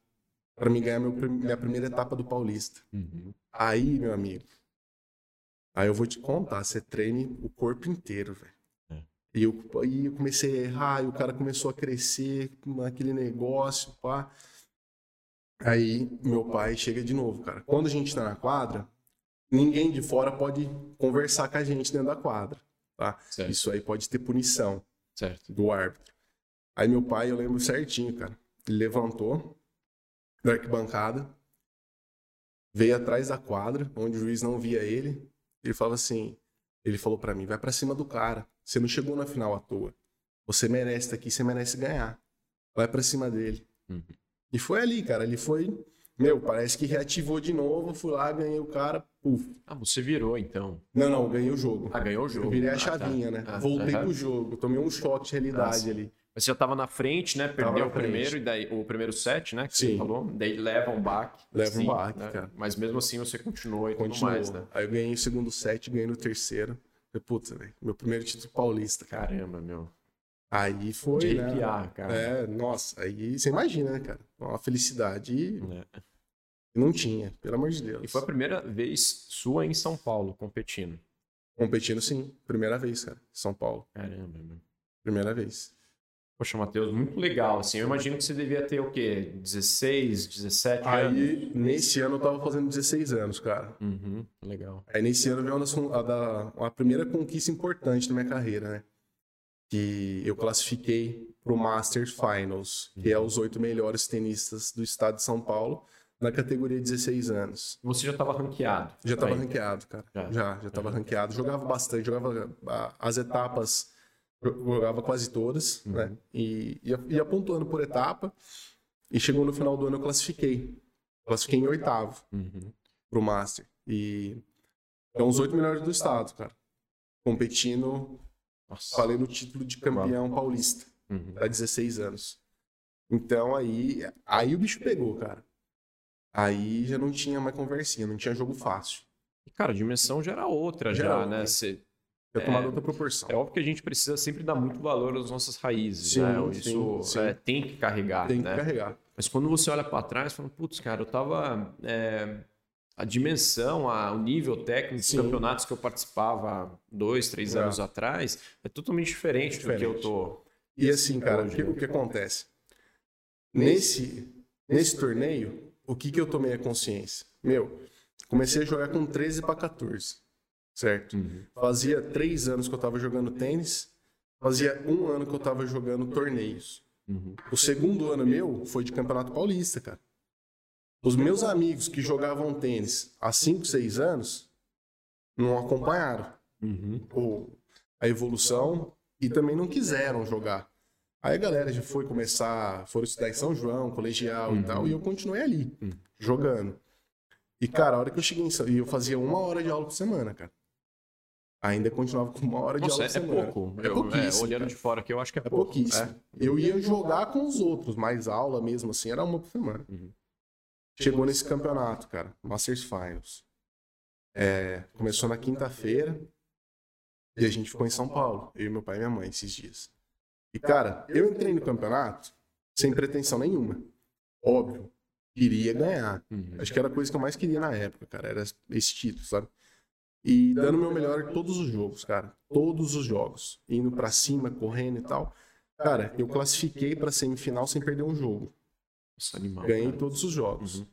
pra me ganhar meu minha primeira etapa do Paulista. Uhum. Aí, meu amigo. Aí eu vou te contar, você treine o corpo inteiro, velho. E eu, aí eu comecei a errar, e o cara começou a crescer naquele negócio, pá. Aí meu pai chega de novo, cara. Quando a gente tá na quadra, ninguém de fora pode conversar com a gente dentro da quadra, tá? Certo. Isso aí pode ter punição certo. do árbitro. Aí meu pai, eu lembro certinho, cara. Ele levantou da arquibancada, veio atrás da quadra, onde o juiz não via ele. Ele falava assim, ele falou pra mim, vai pra cima do cara. Você não chegou na final à toa. Você merece estar aqui, você merece ganhar. Vai pra cima dele. Uhum. E foi ali, cara. Ele foi, meu, parece que reativou de novo. Fui lá, ganhei o cara. Puf. Ah, você virou então. Não, não, ganhei o jogo. Ah, ganhou o jogo. Eu virei Ah, a tá. chavinha, né? Ah, Voltei aham. pro jogo. Tomei um choque de realidade Ah, sim. ali. Mas você já tava na frente, né? Perdeu o primeiro e daí o primeiro set, né? Que você Sim. falou. Daí leva um baque. Leva um baque, né? cara. Mas mesmo assim você continuou e tudo Continuou. mais, né? Aí eu ganhei o segundo set, ganhei no terceiro. Falei, puta, velho, meu primeiro título paulista, cara. Caramba, meu. Aí foi, De né? cara. É, nossa, aí você imagina, né, cara? Uma felicidade É. que não tinha, pelo amor de Deus. E foi a primeira vez sua em São Paulo, competindo. Competindo, sim. Primeira vez, cara. São Paulo. Caramba, meu. Primeira vez. Poxa, Matheus, muito legal. Assim, eu imagino que você devia ter o quê? 16, 17 anos? Aí, nesse ano, eu tava fazendo 16 anos, cara. Uhum, legal. Aí, nesse ano, veio uma, a, da, uma primeira conquista importante da minha carreira, né? Que eu classifiquei pro Masters Finals, que é os oito melhores tenistas do estado de São Paulo, na categoria 16 anos. Você já estava ranqueado? Já tava Aí. ranqueado, cara. Já. Já, já, tava ranqueado. Jogava bastante, jogava as etapas, jogava quase todas, Uhum. né? E ia, ia pontuando por etapa. E chegou no final do ano eu classifiquei. Classifiquei em oitavo Uhum. pro Master. E são os oito melhores do estado, cara. Competindo, Nossa. falei no título de campeão paulista, Uhum. há 16 anos. Então aí, aí o bicho pegou, cara. Aí já não tinha mais conversinha, não tinha jogo fácil. E, Cara, a dimensão já era outra, Já já, né? Você- É. tomado outra proporção. É óbvio que a gente precisa sempre dar muito valor às nossas raízes, Sim, né? Isso sim. é, tem que carregar, Tem que né? carregar. Mas quando você olha para trás, fala, putz, cara, eu tava. é, a dimensão, a, o nível técnico dos campeonatos que eu participava dois, três É. anos atrás é totalmente diferente, do que eu Diferente. tô. E assim, cara, o Hoje, que, né? o que acontece? Nesse, nesse torneio, o que, que eu tomei a consciência? Meu, comecei a jogar com 13 para 14, certo? Fazia três anos que eu tava jogando tênis, fazia um ano que eu tava jogando torneios. Uhum. O segundo ano meu foi de Campeonato Paulista, cara. Os meus amigos que jogavam tênis há 5, 6 anos não acompanharam Uhum. a evolução e também não quiseram jogar. Aí a galera já foi começar, foram estudar em São João, colegial Uhum. e tal, e eu continuei ali, Uhum. jogando. E, cara, a hora que eu cheguei em São... E eu fazia uma hora de aula por semana, cara. Ainda continuava com uma hora de Nossa, aula é, é semana. pouco. É Eu- pouquíssimo. olhando cara. de fora aqui, eu acho que é, É pouco. pouquíssimo. Eu ia jogar com os outros, mas aula mesmo assim era uma por semana. Uhum. Chegou nesse campeonato, cara, Masters Finals. É, começou na quinta-feira e a gente ficou em São Paulo, eu, meu pai e minha mãe, esses dias. E, cara, eu entrei no campeonato sem pretensão nenhuma. Óbvio, queria ganhar. Uhum. Acho que era a coisa que eu mais queria na época, cara. Era esse título, sabe? E dando o meu melhor em todos os jogos, cara. Todos os jogos. Indo para cima, correndo e tal. Cara, eu classifiquei pra semifinal sem perder um jogo. Nossa, animal. Ganhei cara. todos os jogos. Uhum.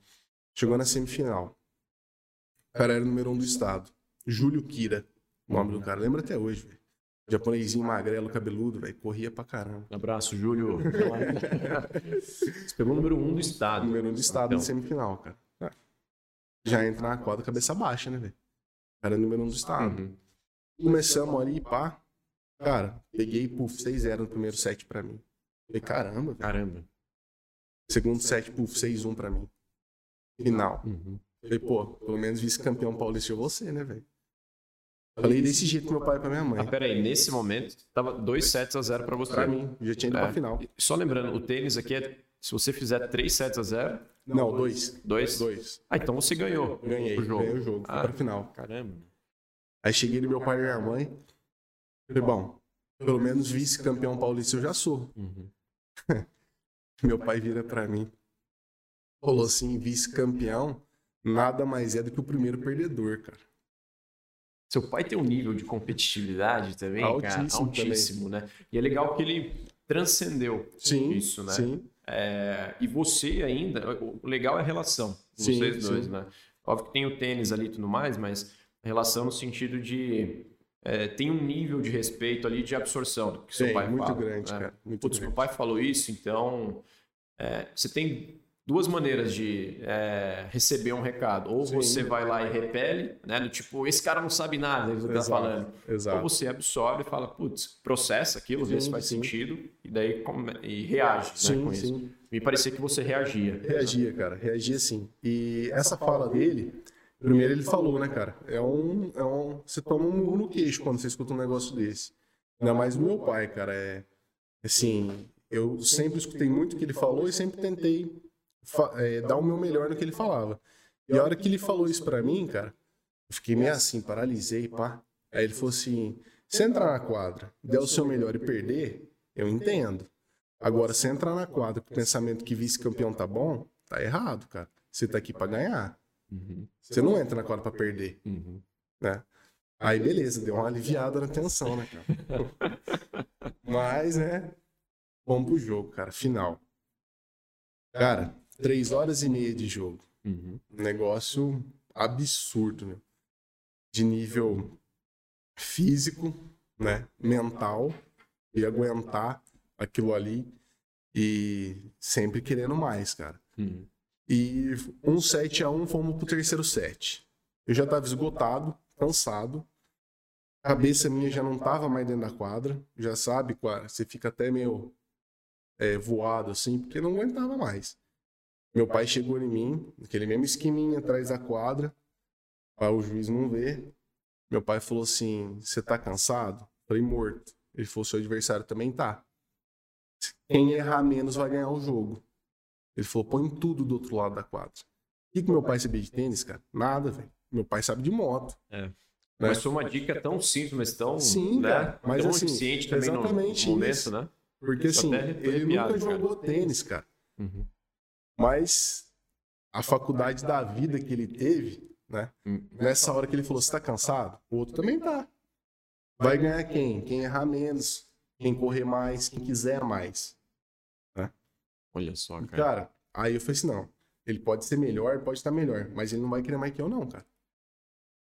Chegou na semifinal. O cara era o número um do estado. Júlio Kira, o nome do cara. Lembra até hoje, velho. Japonesinho magrelo, cabeludo, velho. Corria pra caramba. Abraço, Júlio. Você pegou o número um do estado. Número um do estado então. semifinal, cara. Já entra na quadra cabeça baixa, né, velho? Cara, é número um do estado. Uhum. Começamos ali, pá. Cara, peguei, puf, 6-0 no primeiro set pra mim. Falei, caramba, velho. Caramba. Segundo set, puf, 6-1 pra mim. Final. Uhum. Falei, pô, pelo menos vice-campeão paulista eu vou ser, né, velho? Falei desse jeito pro meu pai e pra minha mãe. Ah, peraí, nesse momento, tava 2 sets a 0 pra você. Pra mim, já tinha ido é. pra final. Só lembrando, o tênis aqui é. Se você fizer 3 sets a 0. Não, 2. 2? 2. Ah, então você ganhou. Ganhei. O jogo. Ganhei o jogo. Ah, pra final. Caramba. Aí cheguei no meu pai e minha mãe. Falei, bom, pelo menos vice-campeão paulista eu já sou. Uhum. meu pai vira pra mim. Falou assim: vice-campeão nada mais é do que o primeiro perdedor, cara. Seu pai tem um nível de competitividade também, altíssimo, cara, altíssimo também. né? E é legal que ele transcendeu sim, isso, né? Sim. É, e você ainda, o legal é a relação, sim, vocês dois, sim. né? Óbvio que tem o tênis ali e tudo mais, mas a relação no sentido de é, tem um nível de respeito ali de absorção que seu pai muito fala. Grande, né? cara, muito Putz, grande. meu pai falou isso, então é, você tem duas maneiras de é, receber um recado. Ou Sim. você vai lá e repele, né? Do tipo, esse cara não sabe nada do que tá falando. Exato. Ou você absorve e fala, putz, processa aquilo, sim, vê se faz sim. sentido, e daí e reage sim, né, com sim. isso. Me parecia que você reagia. Reagia, cara, reagia sim. E essa fala dele, primeiro ele falou, né, cara? É um. É um você toma um murro no queixo quando você escuta um negócio desse. Ainda mais o meu pai, cara. É. Assim, eu sempre escutei muito o que ele falou e sempre tentei é, dar o meu melhor no que ele falava. E a hora que ele falou isso para mim, cara, eu fiquei meio assim, paralisei, pá. Aí ele falou assim: se entrar na quadra, der o seu melhor e perder, eu entendo. Agora, se entrar na quadra com o pensamento que vice-campeão tá bom, tá errado, cara. Você tá aqui para ganhar. Uhum. Você não entra na quadra para perder. Uhum. Né? Aí, beleza, deu uma aliviada na tensão, né, cara? Mas, né? Vamos pro jogo, cara. Final. Cara, Três horas e meia de jogo. Uhum. Um negócio absurdo, né? De nível físico, né? Mental. E aguentar aquilo ali. E sempre querendo mais, cara. Uhum. E um 7 a 1 fomos pro terceiro set. Eu já tava esgotado, cansado. A cabeça minha já não tava mais dentro da quadra. Já sabe, você fica até meio é, voado assim, porque não aguentava mais. Meu pai chegou em mim, aquele mesmo esqueminha atrás da quadra, para o juiz não ver. Meu pai falou assim: Você tá cansado? Falei, morto. Ele falou: Seu adversário também tá. Quem errar menos vai ganhar o jogo. Ele falou: Põe tudo do outro lado da quadra. O que, que meu pai sabia de tênis, cara? Nada, velho. Meu pai sabe de moto. É. Né? Mas foi uma dica tão simples, mas tão. Sim, né? cara. Mas tão assim, eficiente também exatamente no momento, isso. né? Porque assim, ele nunca jogou tênis, cara. Uhum. Mas a faculdade da vida que ele teve, né? Nessa hora que ele falou, você tá cansado? O outro também tá. Vai ganhar quem? Quem errar menos, quem correr mais, quem quiser mais. Né? Olha só, cara. Cara, aí eu falei assim, não. Ele pode ser melhor, pode estar melhor, mas ele não vai querer mais que eu não, cara.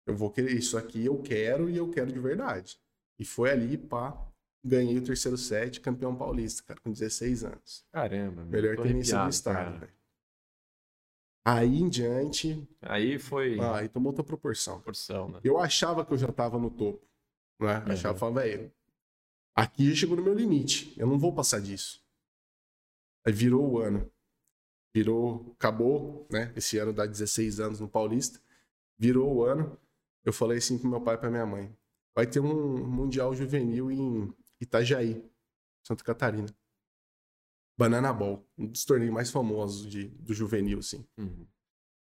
Eu vou querer isso aqui, eu quero e eu quero de verdade. E foi ali, pá, ganhei o terceiro set, campeão paulista, cara, com 16 anos. Caramba, melhor tenista do estado, velho. Aí em diante. Aí foi. Ah, aí tomou outra proporção. proporção né? Eu achava que eu já tava no topo. Né? Uhum. Achava, falava, velho, aqui já chegou no meu limite. Eu não vou passar disso. Aí virou o ano. Virou, acabou, né? Esse ano dá 16 anos no Paulista. Virou o ano. Eu falei assim pro meu pai e pra minha mãe: vai ter um Mundial Juvenil em Itajaí, Santa Catarina. Banana Ball, um dos torneios mais famosos de, do juvenil, assim. Uhum.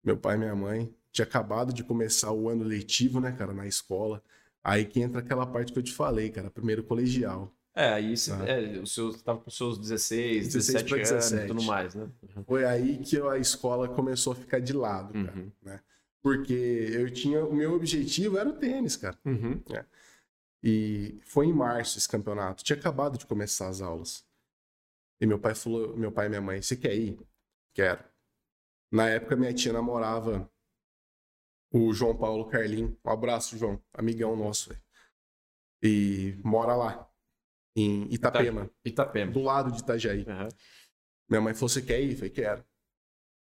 Meu pai e minha mãe tinha acabado de começar o ano letivo, né, cara, na escola. Aí que entra aquela parte que eu te falei, cara, primeiro colegial. É, aí você, Ah. é, o seu, tava com seus 16, 16 17 pra anos 17. e tudo mais, né? Uhum. Foi aí que a escola começou a ficar de lado, cara. Uhum. né? Porque eu tinha. O meu objetivo era o tênis, cara. Uhum. E foi em março esse campeonato. Tinha acabado de começar as aulas. E meu pai falou, meu pai e minha mãe, você quer ir? Quero. Na época minha tia namorava o João Paulo Carlim. Um abraço, João, amigão nosso. E mora lá em Itapema, Itapema. do lado de Itajaí. Uhum. Minha mãe falou: Você quer ir? Eu falei: Quero.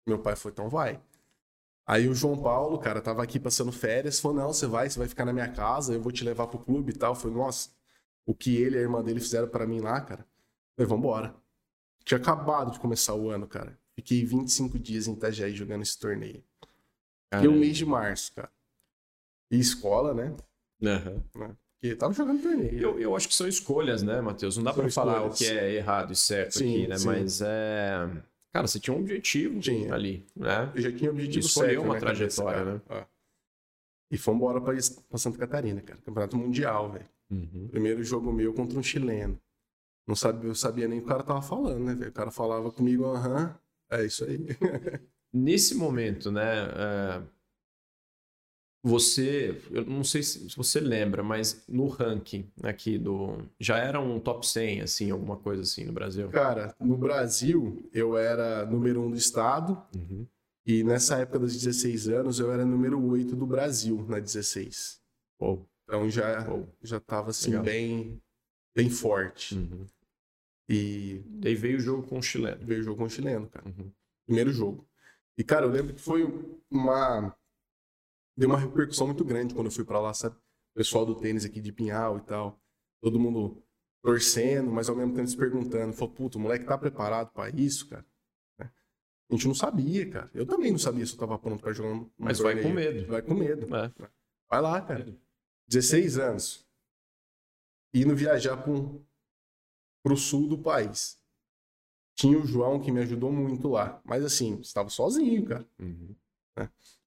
Meu pai falou: Então vai. Aí o João Paulo, cara, tava aqui passando férias, falou: Não, você vai, você vai ficar na minha casa, eu vou te levar pro clube e tal. Falei: Nossa, o que ele e a irmã dele fizeram pra mim lá, cara. Eu falei: Vambora. Tinha acabado de começar o ano, cara. Fiquei 25 dias em Itajaí jogando esse torneio. Fiquei o mês de março, cara. E escola, né? Uhum. Porque tava jogando torneio. Eu, eu acho que são escolhas, né, Matheus? Não dá pra falar o que é errado e certo Sim, aqui, né? sim. Mas é. Cara, você tinha um objetivo Tinha. ali, né? Eu já tinha objetivo Escolheu certo uma cabeça, trajetória, cara. É. E fomos embora pra, pra Santa Catarina, cara. Campeonato Mundial, velho. Uhum. Primeiro jogo meu contra um chileno. Não sabia, eu sabia nem o que o cara tava falando, né? O cara falava comigo, aham, é isso aí. Nesse momento, né? é, Você, eu não sei se você lembra, mas no ranking aqui do. Já era um top 100, assim, alguma coisa assim no Brasil? cara, no Brasil, eu era número um do estado. Uhum. E nessa época dos 16 anos, eu era número 8 do Brasil, na 16. Pô, Então já, Pô. já tava, assim, Legal. bem, bem forte. uhum. E Daí veio o jogo com o chileno. veio o jogo com o chileno, cara. Uhum. primeiro jogo. E, cara, eu lembro que foi uma. Deu uma repercussão muito grande quando eu fui pra lá, sabe? O pessoal do tênis aqui de Pinhal e tal. Todo mundo torcendo, mas ao mesmo tempo se perguntando. Falou, puta, o moleque tá preparado pra isso, cara? Né? A gente não sabia, cara. Eu também não sabia se eu tava pronto pra jogar um um Mas vai com medo. Vai com medo. É. Vai lá, cara. 16 anos. Indo viajar pro, pro sul do país. Tinha o João que me ajudou muito lá. Mas assim, estava sozinho, cara. Uhum.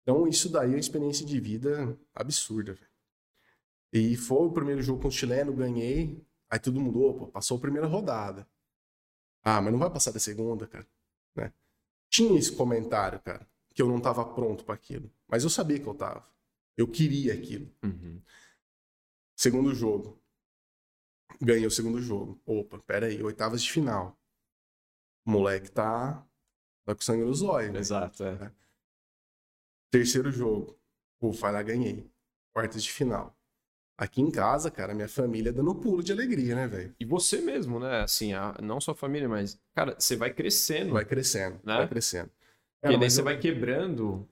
Então isso daí é uma experiência de vida absurda, velho. E foi o primeiro jogo com o chileno, ganhei. Aí todo mundo, opa, passou a primeira rodada. Ah, mas não vai passar da segunda, cara. Né? Tinha esse comentário, cara, que eu não tava pronto para aquilo. Mas eu sabia que eu tava. Eu queria aquilo. Uhum. Segundo jogo. Ganhei o segundo jogo. Opa, pera aí, oitavas de final. O moleque tá, tá com sangue nos olhos. né? Exato, é. Terceiro jogo. Pô, vai lá, ganhei. Quartas de final. Aqui em casa, cara, minha família dando pulo de alegria, né, velho? E você mesmo, né? Assim, a- não só a família, mas, cara, você vai crescendo. Vai crescendo, Né? vai crescendo. Porque Cara, daí você eu- vai quebrando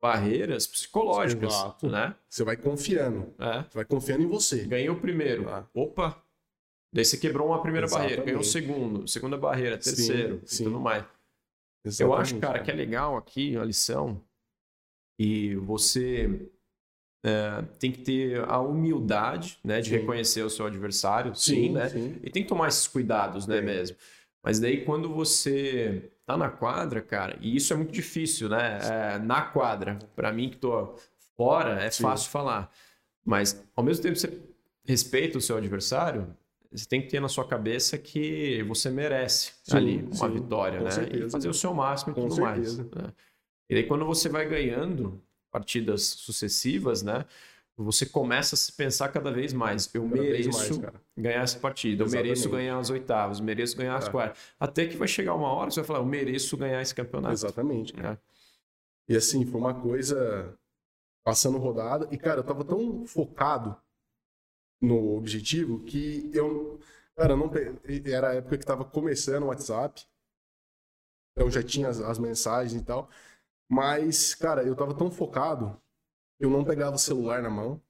barreiras psicológicas, Exato. né? Você vai confiando. É. Você vai confiando em você. Ganhei o primeiro. Ah. Opa! Daí você quebrou uma primeira barreira, ganhou o Exatamente. segundo, segunda barreira, Sim, terceiro, sim. e tudo mais. Eu Exatamente, acho, cara, que é legal aqui a lição e você é, tem que ter a humildade, né, de Sim. reconhecer o seu adversário, sim, né? sim. E tem que tomar esses cuidados, né, mesmo. Mas daí quando você tá na quadra, cara, e isso é muito difícil, né? É, na quadra, Pra mim que tô fora, é Sim. fácil falar. Mas ao mesmo tempo você respeita o seu adversário, você tem que ter na sua cabeça que você merece Sim, ali uma sim, vitória, né? E certeza. fazer o seu máximo e Com tudo mais. certeza. né? E daí quando você vai ganhando partidas sucessivas, né? Você começa a se pensar cada vez mais. Eu Cada mereço mais, ganhar essa partida, eu mereço Exatamente. ganhar as oitavas, mereço ganhar as É. quartas. Até que vai chegar uma hora que você vai falar, eu mereço ganhar esse campeonato. Exatamente. né? E assim, foi uma coisa passando rodada. E, cara, eu tava tão focado no objetivo que eu. Cara, não. Era a época que tava começando o WhatsApp. Eu já tinha as, as mensagens e tal. Mas, cara, eu tava tão focado que eu não pegava o celular na mão.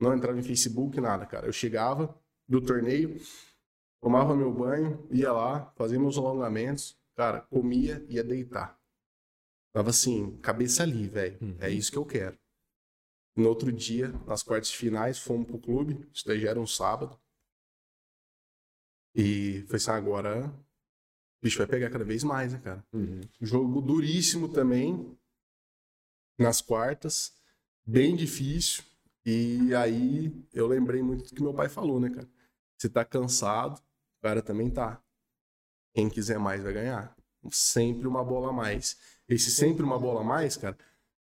Não entrava em Facebook, nada, cara. Eu chegava do torneio, tomava meu banho, ia lá, fazia meus alongamentos, cara, comia, ia deitar. Tava assim, cabeça ali, velho. Uhum. É isso que eu quero. No outro dia, nas quartas finais, fomos pro clube. Isso daí já era um sábado. E foi assim, agora o bicho vai pegar cada vez mais, né, cara? Uhum. Jogo duríssimo também. Nas quartas. Bem difícil. E aí eu lembrei muito do que meu pai falou, né, cara? Você tá cansado, o cara também tá. Quem quiser mais vai ganhar. Sempre uma bola a mais. Esse sempre uma bola a mais, cara,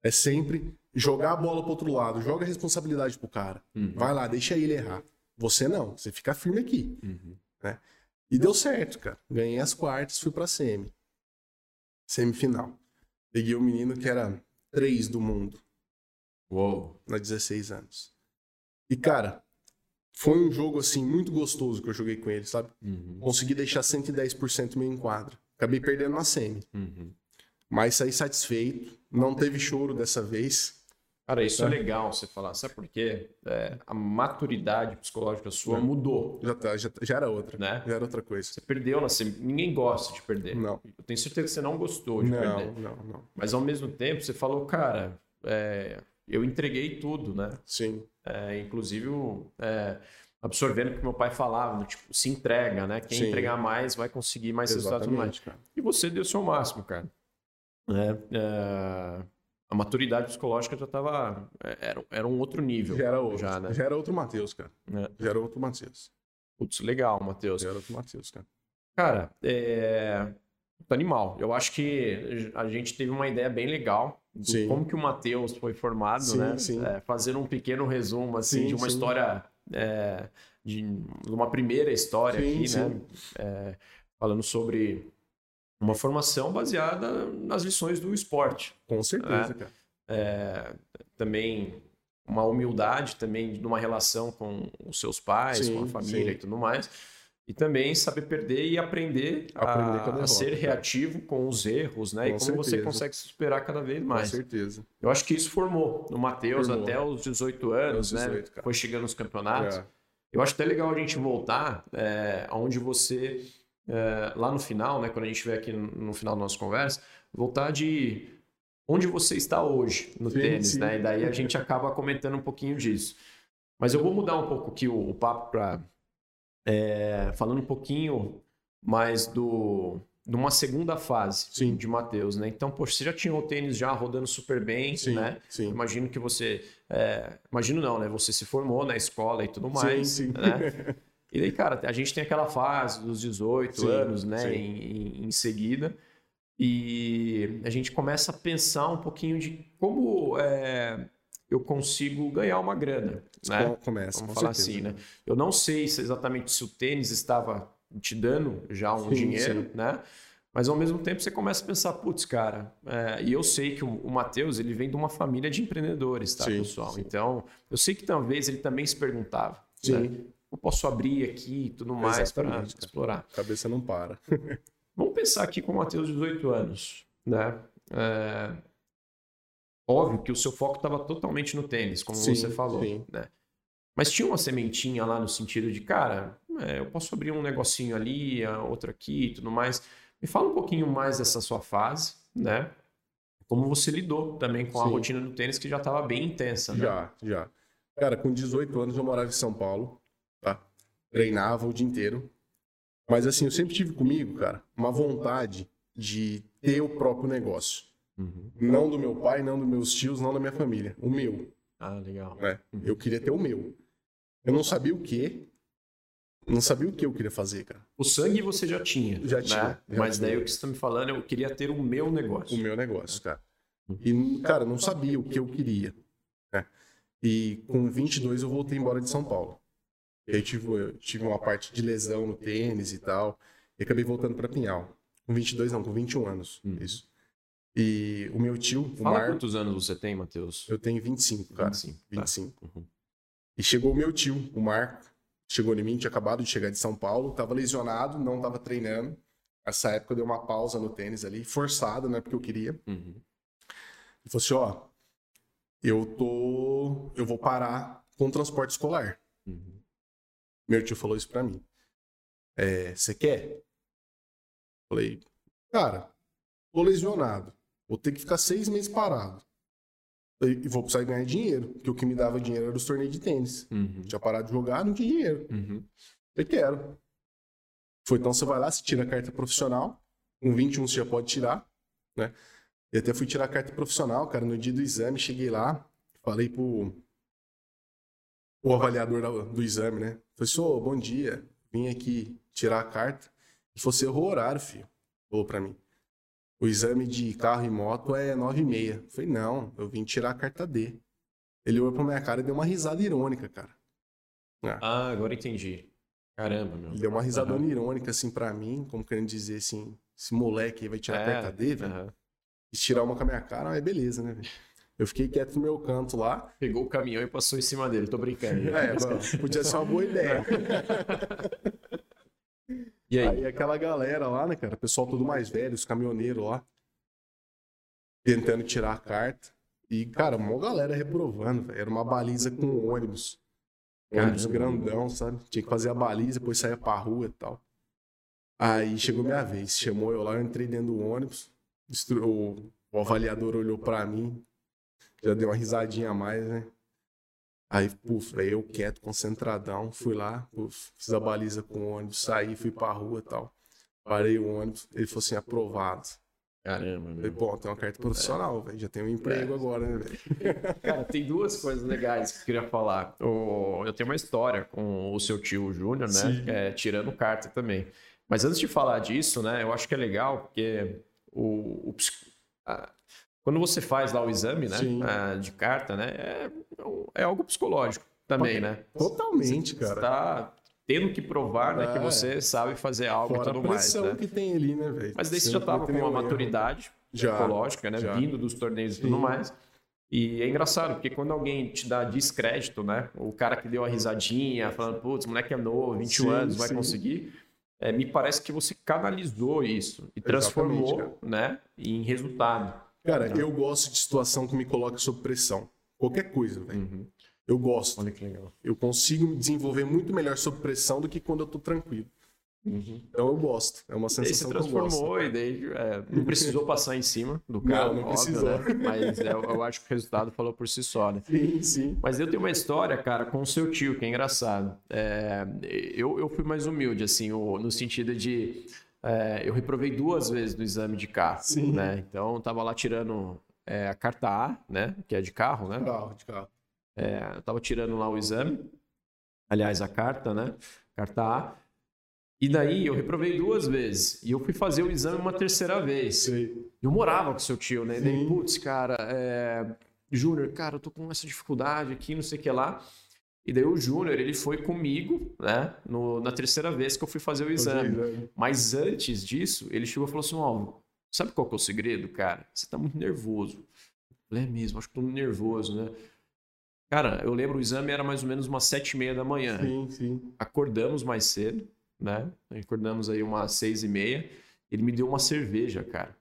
é sempre jogar a bola pro outro lado. Joga a responsabilidade pro cara. Uhum. Vai lá, deixa ele errar. Você não, você fica firme aqui. Uhum. Né? E deu certo, cara. Ganhei as quartas, fui pra semi. Semifinal. Peguei o menino que era 3 do mundo, Uou. na 16 anos. E, cara, foi um jogo, assim, muito gostoso que eu joguei com ele, sabe? Uhum. Consegui deixar 110% meu enquadro. Acabei perdendo na semi. Uhum. Mas saí satisfeito. Não teve choro dessa vez. Cara, isso Tá. é legal você falar. Sabe por quê? É, a maturidade psicológica sua mudou, Já, tá- já, já era outra. né? Já era outra coisa. Você perdeu semi. Ninguém gosta de perder. Não. Eu tenho certeza que você não gostou de Não, perder. não, não. Mas ao mesmo tempo, você falou, cara, é, eu entreguei tudo, né? Sim. É, inclusive, é, absorvendo o que meu pai falava, tipo, se entrega, né? Quem Sim. entregar mais vai conseguir mais resultado tudo mais. Cara. E você deu o seu máximo, cara. Né? É, a maturidade psicológica já estava. Era, era um outro nível. Já era outro. Já, né? Já era outro Matheus, cara. né? Já era outro Matheus. Putz, legal, Matheus. Já era outro Matheus, cara. Cara, é... animal. Eu acho que a gente teve uma ideia bem legal do Sim. como que o Matheus foi formado, Sim, né? sim. É, fazendo um pequeno resumo, assim, Sim, de uma história... é, de de uma primeira história aqui, né? É, falando sobre uma formação baseada nas lições do esporte. Com certeza, É. cara. É, também uma humildade também numa relação com os seus pais, Sim, com a família sim. e tudo mais. E também saber perder e aprender, Aprender a, com derrota, a ser cara. reativo com os erros, né? e Com como você certeza. consegue se superar cada vez Com mais. certeza. Eu acho que isso formou no Matheus até os 18 anos, né? 18, cara. Foi chegando nos campeonatos. É. Eu acho até legal a gente voltar é, aonde você, é, lá no final, né, quando a gente estiver aqui no, final da nossa conversa, voltar de onde você está hoje no Sim, tênis, sim. né? E daí a gente acaba comentando um pouquinho disso. Mas eu vou mudar um pouco aqui o, o papo para falando um pouquinho mais do de uma segunda fase Sim. de Matheus, né? Então, poxa, você já tinha o tênis já rodando super bem, Sim, né? sim. Imagino que você. é, imagino não, né? Você se formou na escola e tudo mais. sim, sim. Né? E daí, cara, a gente tem aquela fase dos 18 Sim, anos, né? Em, em- seguida. E a gente começa a pensar um pouquinho de como é, eu consigo ganhar uma grana, né? Com- Começa, Vamos com falar certeza. assim, né? Eu não sei se exatamente se o tênis estava te dando já um Sim, dinheiro, sim. né? Mas ao mesmo tempo você começa a pensar, putz, cara, é, e eu sei que o, o Matheus, ele vem de uma família de empreendedores, tá, pessoal? Então, eu sei que talvez ele também se perguntava, Sim. né? Eu posso abrir aqui e tudo mais para explorar. A cabeça não para. Vamos pensar aqui com o Matheus de 18 anos, né? É, Óbvio que o seu foco estava totalmente no tênis, como Sim, você falou, sim. né? Mas tinha uma sementinha lá no sentido de, cara, é, eu posso abrir um negocinho ali, a outro aqui e tudo mais. Me fala um pouquinho mais dessa sua fase, né? Como você lidou também com a Sim. rotina do tênis, que já estava bem intensa, né? Já, já. Cara, com 18 anos eu morava em São Paulo, tá? Treinava o dia inteiro. Mas assim, eu sempre tive comigo, cara, uma vontade de ter o próprio negócio. Uhum. Não do meu pai, não dos meus tios, não da minha família. O meu, Ah, legal. né? Eu queria ter o meu. Eu não sabia o que. Não sabia o que eu queria fazer, cara. O sangue você já tinha, Já né? tinha, já Mas daí o que você está me falando, eu queria ter o meu negócio. o meu negócio, cara. E, cara, não sabia o que eu queria. né? E com 22 eu voltei embora de São Paulo. E aí tive, eu tive uma parte de lesão no tênis e tal. E acabei voltando para Pinhal. Com 22 não, com 21 anos. Hum. Isso. E o meu tio, o Fala Marco, quantos anos você tem, Matheus? eu tenho 25, cara. 25. Tá. 25. Uhum. E chegou o meu tio, o Marco. Chegou em mim, tinha acabado de chegar de São Paulo, tava lesionado, não tava treinando. Essa época eu dei uma pausa no tênis ali, forçada, né? Porque eu queria. Uhum. Ele falou assim, ó, eu tô, eu vou parar com o transporte escolar. Uhum. Meu tio falou isso pra mim. É, você quer? Falei, cara, tô lesionado, vou ter que ficar seis meses parado. E vou precisar ganhar dinheiro, porque o que me dava dinheiro era os torneios de tênis. Uhum. Tinha parado de jogar, não tinha dinheiro. Uhum. Eu quero. Foi, então você vai lá, você tira a carta profissional. Com 21 você já pode tirar, né? E até fui tirar a carta profissional, cara, no dia do exame, cheguei lá, falei pro, o avaliador do, exame, né? Professor, bom dia. Vim aqui tirar a carta. E fosse errou o horário, filho. Falou pra mim. O exame de carro e moto é 9 e meia. Falei, não, eu vim tirar a carta D. Ele olhou pra minha cara e deu uma risada irônica, cara. Ah, ah agora entendi. Caramba, meu. Ele deu uma risada uhum. irônica, assim, pra mim, como querendo dizer assim, esse moleque aí vai tirar é, a carta D, velho. Uhum. E tirar uma com a minha cara, mas beleza, né, velho? Eu fiquei quieto no meu canto lá. Pegou o caminhão e passou em cima dele, tô brincando. É, podia ser uma boa ideia. E aí? aí? aquela galera lá, né, cara? O pessoal todo mais velho, os caminhoneiros lá. Tentando tirar a carta. E, cara, uma galera reprovando, velho. Era uma baliza com ônibus. Ônibus grandão, sabe? Tinha que fazer a baliza, depois sair pra rua e tal. Aí chegou minha vez. Chamou eu lá, eu entrei dentro do ônibus. O, o avaliador olhou pra mim. Já deu uma risadinha a mais, né? Aí, puf, aí eu quieto, concentradão, fui lá, puf, fiz a baliza com o ônibus, saí, fui pra rua e tal. Parei o ônibus, ele falou assim, aprovado. Caramba, meu. Falei, pô, tem uma carta profissional, velho. Já tem um emprego é. agora, né, velho? Cara, tem duas coisas legais que eu queria falar. O, eu tenho uma história com o seu tio Júnior, né? É, tirando carta também. Mas antes de falar disso, né, eu acho que é legal, porque o, o a, quando você faz lá o exame, né, uh, de carta, né, é, é algo psicológico também, né? Totalmente, você, cara. Você tá tendo que provar, né, que é. você sabe fazer algo Fora e tudo mais, né? que tem ali, né, velho? Mas daí você já tava com uma maturidade já, psicológica, né, já. vindo dos torneios e tudo mais. E é engraçado, porque quando alguém te dá descrédito, né? O cara que deu a risadinha, falando, putz, moleque é novo, 21 sim, anos, vai sim. conseguir. É, me parece que você canalizou isso e transformou, né, em resultado. Cara, eu gosto de situação que me coloca sob pressão. Qualquer coisa, velho. Uhum. Eu gosto. Olha que legal. Eu consigo me desenvolver muito melhor sob pressão do que quando eu tô tranquilo. Uhum. Então eu gosto. É uma sensação que eu gosto. transformou e daí é, não precisou passar em cima do carro. Não, não precisou. Óbvio, né? Mas é, eu acho que o resultado falou por si só, né? Sim, sim. Mas eu tenho uma história, cara, com o seu tio, que é engraçado. É, eu, eu fui mais humilde, assim, no sentido de é, eu reprovei duas vezes no exame de carro, Sim. né? Então, eu tava lá tirando é, a carta A, né? Que é de carro, né? Carro, de carro. É, eu tava tirando lá o exame, aliás, a carta, né? Carta A. E daí eu reprovei duas vezes. E eu fui fazer o exame uma terceira vez. Sim. Eu morava com seu tio, né? E daí, putz, cara, é... Júnior, cara, eu tô com essa dificuldade aqui, não sei o que lá. E daí o Júnior, ele foi comigo, né? No, na terceira vez que eu fui fazer o exame. Mas antes disso, ele chegou e falou assim: Ó, oh, sabe qual que é o segredo, cara? Você tá muito nervoso. Eu falei, é mesmo, acho que tô nervoso, né? Cara, eu lembro o exame era mais ou menos umas sete e meia da manhã. Sim, sim. Acordamos mais cedo, né? Acordamos aí umas seis e meia. Ele me deu uma cerveja, cara.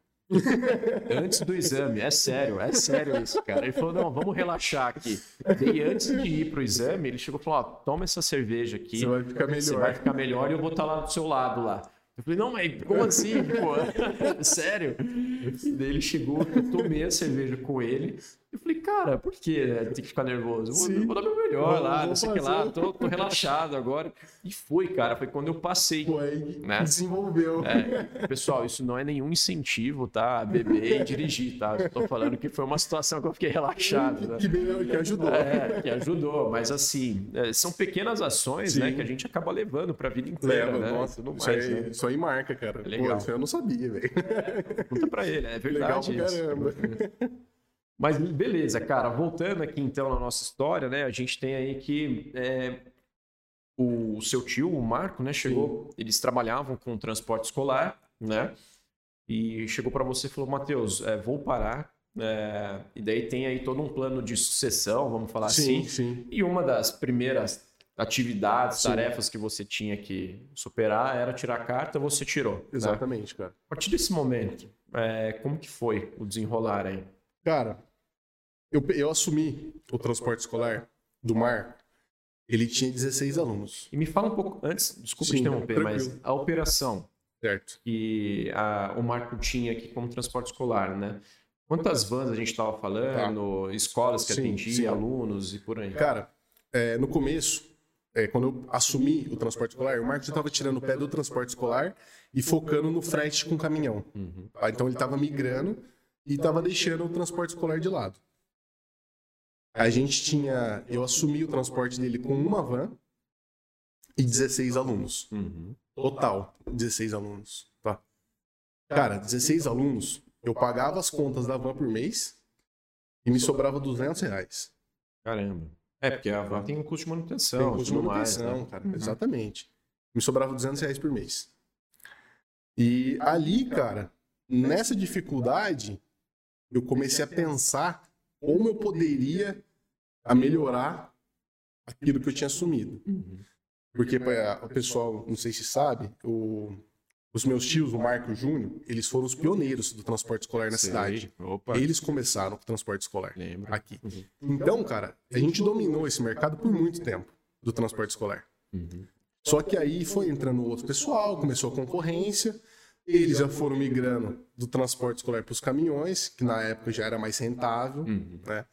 Antes do exame, é sério, é sério isso, cara. Ele falou: não, vamos relaxar aqui. E antes de ir pro exame, ele chegou e falou: ó, toma essa cerveja aqui. Você vai ficar melhor. Você vai ficar melhor e eu vou estar lá do seu lado lá. Eu falei, não, mas como assim, pô? Sério? E daí ele chegou, eu tomei a cerveja com ele. Eu falei, cara, por que tem que ficar nervoso? Vou, vou dar meu melhor lá, não sei o que lá, tô, tô, relaxado agora. E foi, cara, foi quando eu passei. Foi, né? desenvolveu. É, pessoal, isso não é nenhum incentivo, tá? Beber e dirigir, tá? Eu tô falando que foi uma situação que eu fiquei relaxado. Né? Que, que ajudou. É, que ajudou, mas assim, é, são pequenas ações, né, que a gente acaba levando pra vida inteira, Leva, né? Nossa, mais, isso, aí, né? isso aí marca, cara. Legal. Pô, isso eu não sabia, velho. Conta pra ele, é verdade Legal pra caramba. Mas beleza, cara, voltando aqui então na nossa história, né? A gente tem aí que é, o seu tio, o Marco, né, chegou, Sim. eles trabalhavam com transporte escolar, né? E chegou para você e falou: Matheus, é, vou parar. É, e daí tem aí todo um plano de sucessão, vamos falar sim, assim. Sim. E uma das primeiras atividades, sim. tarefas que você tinha que superar era tirar a carta, você tirou. Né? Exatamente, né? cara. A partir desse momento, é, como que foi o desenrolar aí? Cara, eu, eu assumi o transporte escolar do mar, ele tinha 16 alunos. E me fala um pouco, antes, desculpa Sim, interromper, mas a operação certo. que a, o Marco tinha aqui como transporte escolar, né? Quantas vans a gente estava falando, tá. escolas que atendiam, alunos e por aí? Cara, é, no começo, é, quando eu assumi o transporte escolar, o Marco já estava tirando o pé do transporte escolar e focando no frete com caminhão. Uhum. Então ele estava migrando e estava deixando o transporte escolar de lado. A gente tinha. Eu assumi o transporte dele com uma van e 16 alunos. Uhum. Total, 16 alunos. Tá. Cara, 16 alunos, eu pagava as contas da van por mês e me sobrava 200 reais. Caramba. É, porque a van tem um custo de manutenção. Tem custo de mais, manutenção, né? cara. Uhum. Exatamente. Me sobrava 200 reais por mês. E ali, cara, nessa dificuldade, eu comecei a pensar como eu poderia melhorar aquilo que eu tinha assumido. Uhum. Porque pra- o pessoal, não sei se sabe, o- os meus tios, o Marco e o Júnior, eles foram os pioneiros do transporte escolar na Sei. cidade. Opa. Eles começaram com o transporte escolar Lembro. aqui. Uhum. Então, cara, a gente dominou esse mercado por muito tempo do transporte escolar. Uhum. Só que aí foi entrando outro pessoal, começou a concorrência, eles já foram migrando do transporte escolar para os caminhões, que na época já era mais rentável, Uhum. né?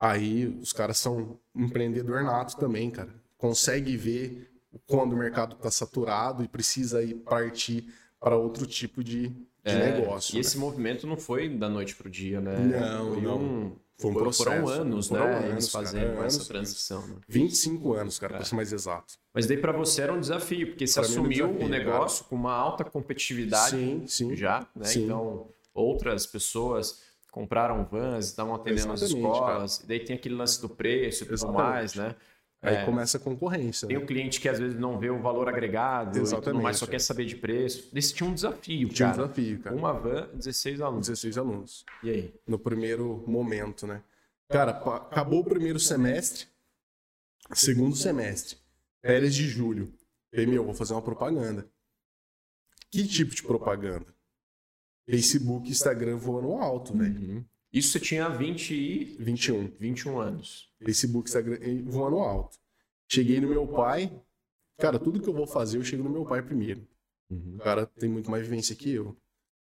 Aí os caras são empreendedor nato também, cara. Consegue ver quando o mercado está saturado e precisa ir partir para outro tipo de, de É, negócio. E né? esse movimento não foi da noite pro dia, né? Não, foi não. Um, Foi um foram- processo. Foram anos, Foram né? anos, eles cara, fazendo anos. essa transição. Né? 25 anos, cara, É. para ser mais exato. Mas daí para você era um desafio, porque você Pra um assumiu desafio, um negócio com uma alta competitividade Sim, sim. já, né? Sim. Então, outras pessoas compraram vans, estavam atendendo as Exatamente, escolas, e daí tem aquele lance do preço e tudo Exatamente. mais, né? Aí É. começa a concorrência. Tem né? o cliente que às vezes não vê o valor agregado Exatamente, mais, só quer saber de preço. Esse tinha um desafio, Tinha um cara. desafio, cara. Uma van, 16 alunos. 16 alunos. E aí? no primeiro momento, né? Cara, acabou o primeiro semestre, segundo semestre, férias de julho. Falei, meu, vou fazer uma propaganda. Que tipo de propaganda? Facebook, Instagram voando alto, velho. Uhum. Isso você tinha 20 e 21. 21 anos. Facebook, Instagram voando alto. Cheguei no meu pai. Cara, tudo que eu vou fazer, eu chego no meu pai primeiro. O cara tem muito mais vivência que eu.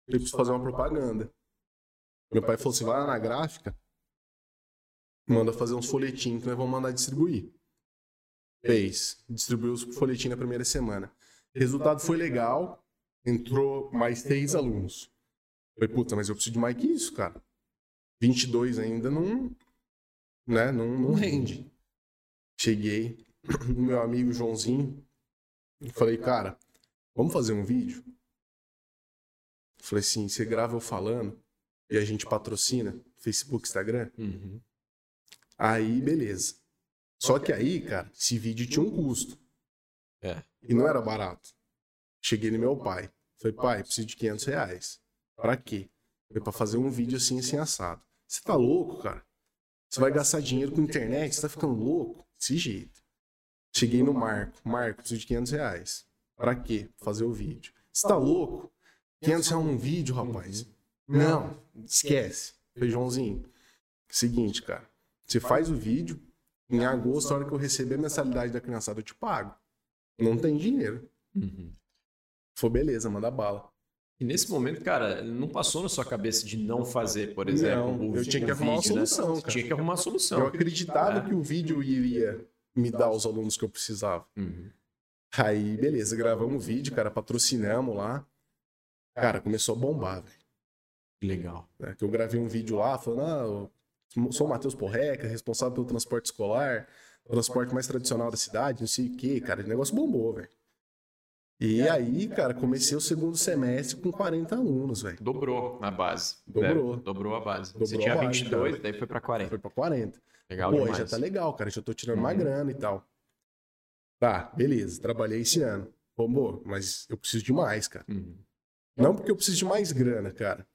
Eu preciso fazer uma propaganda. Meu pai falou assim: vai lá na gráfica, manda fazer uns folhetinhos que nós vamos mandar distribuir. Fez. Distribuiu os folhetinhos na primeira semana. Resultado foi legal. Entrou mais seis alunos. Falei, puta, mas eu preciso de mais que isso, cara. 22 ainda não. Né, não, não rende. Cheguei no meu amigo Joãozinho. e Falei, cara, vamos fazer um vídeo? Falei assim, você grava eu falando e a gente patrocina Facebook, Instagram? Uhum. Aí, beleza. Só que aí, cara, esse vídeo tinha um custo. É. E não era barato. Cheguei no meu pai. Falei, pai, preciso de 500 reais. Pra quê? Foi pra fazer um vídeo assim, assim, assado. Você tá louco, cara? Você vai gastar dinheiro com internet? Você tá ficando louco? Desse jeito. Cheguei no Marco. Marco, preciso de 500 reais. Pra quê? Pra fazer o vídeo. Você tá louco? 500 reais num vídeo, rapaz? Não, esquece. Feijãozinho. Seguinte, cara. Você faz o vídeo. Em agosto, a hora que eu receber a mensalidade da criançada, eu te pago. Não tem dinheiro. Uhum. Foi beleza, manda bala. E nesse momento, cara, não passou na sua cabeça de não fazer, por exemplo, Não, o eu tinha que arrumar uma vídeo, né? solução, Você cara. Tinha que arrumar uma Eu solução. acreditava É. que o vídeo iria me dar os alunos que eu precisava. Uhum. Aí, beleza, gravamos o vídeo, cara, patrocinamos lá. Cara, começou a bombar, velho. Legal. né? Que eu gravei um vídeo lá falando, ah, eu sou o Matheus Porreca, responsável pelo transporte escolar, transporte mais tradicional da cidade, não sei o quê, cara, o negócio bombou, velho. E aí, cara, comecei o segundo semestre com 40 alunos, velho. Dobrou a base. Dobrou. né? Dobrou a base. Dobrou Você tinha base, 22, cara. daí foi pra 40. Foi pra 40. Legal Pô, demais. já tá legal, cara, já tô tirando uma Uhum. grana e tal. Tá, beleza, trabalhei esse ano. Bombou, mas eu preciso de mais, cara. Uhum. Não porque eu preciso de mais grana, cara.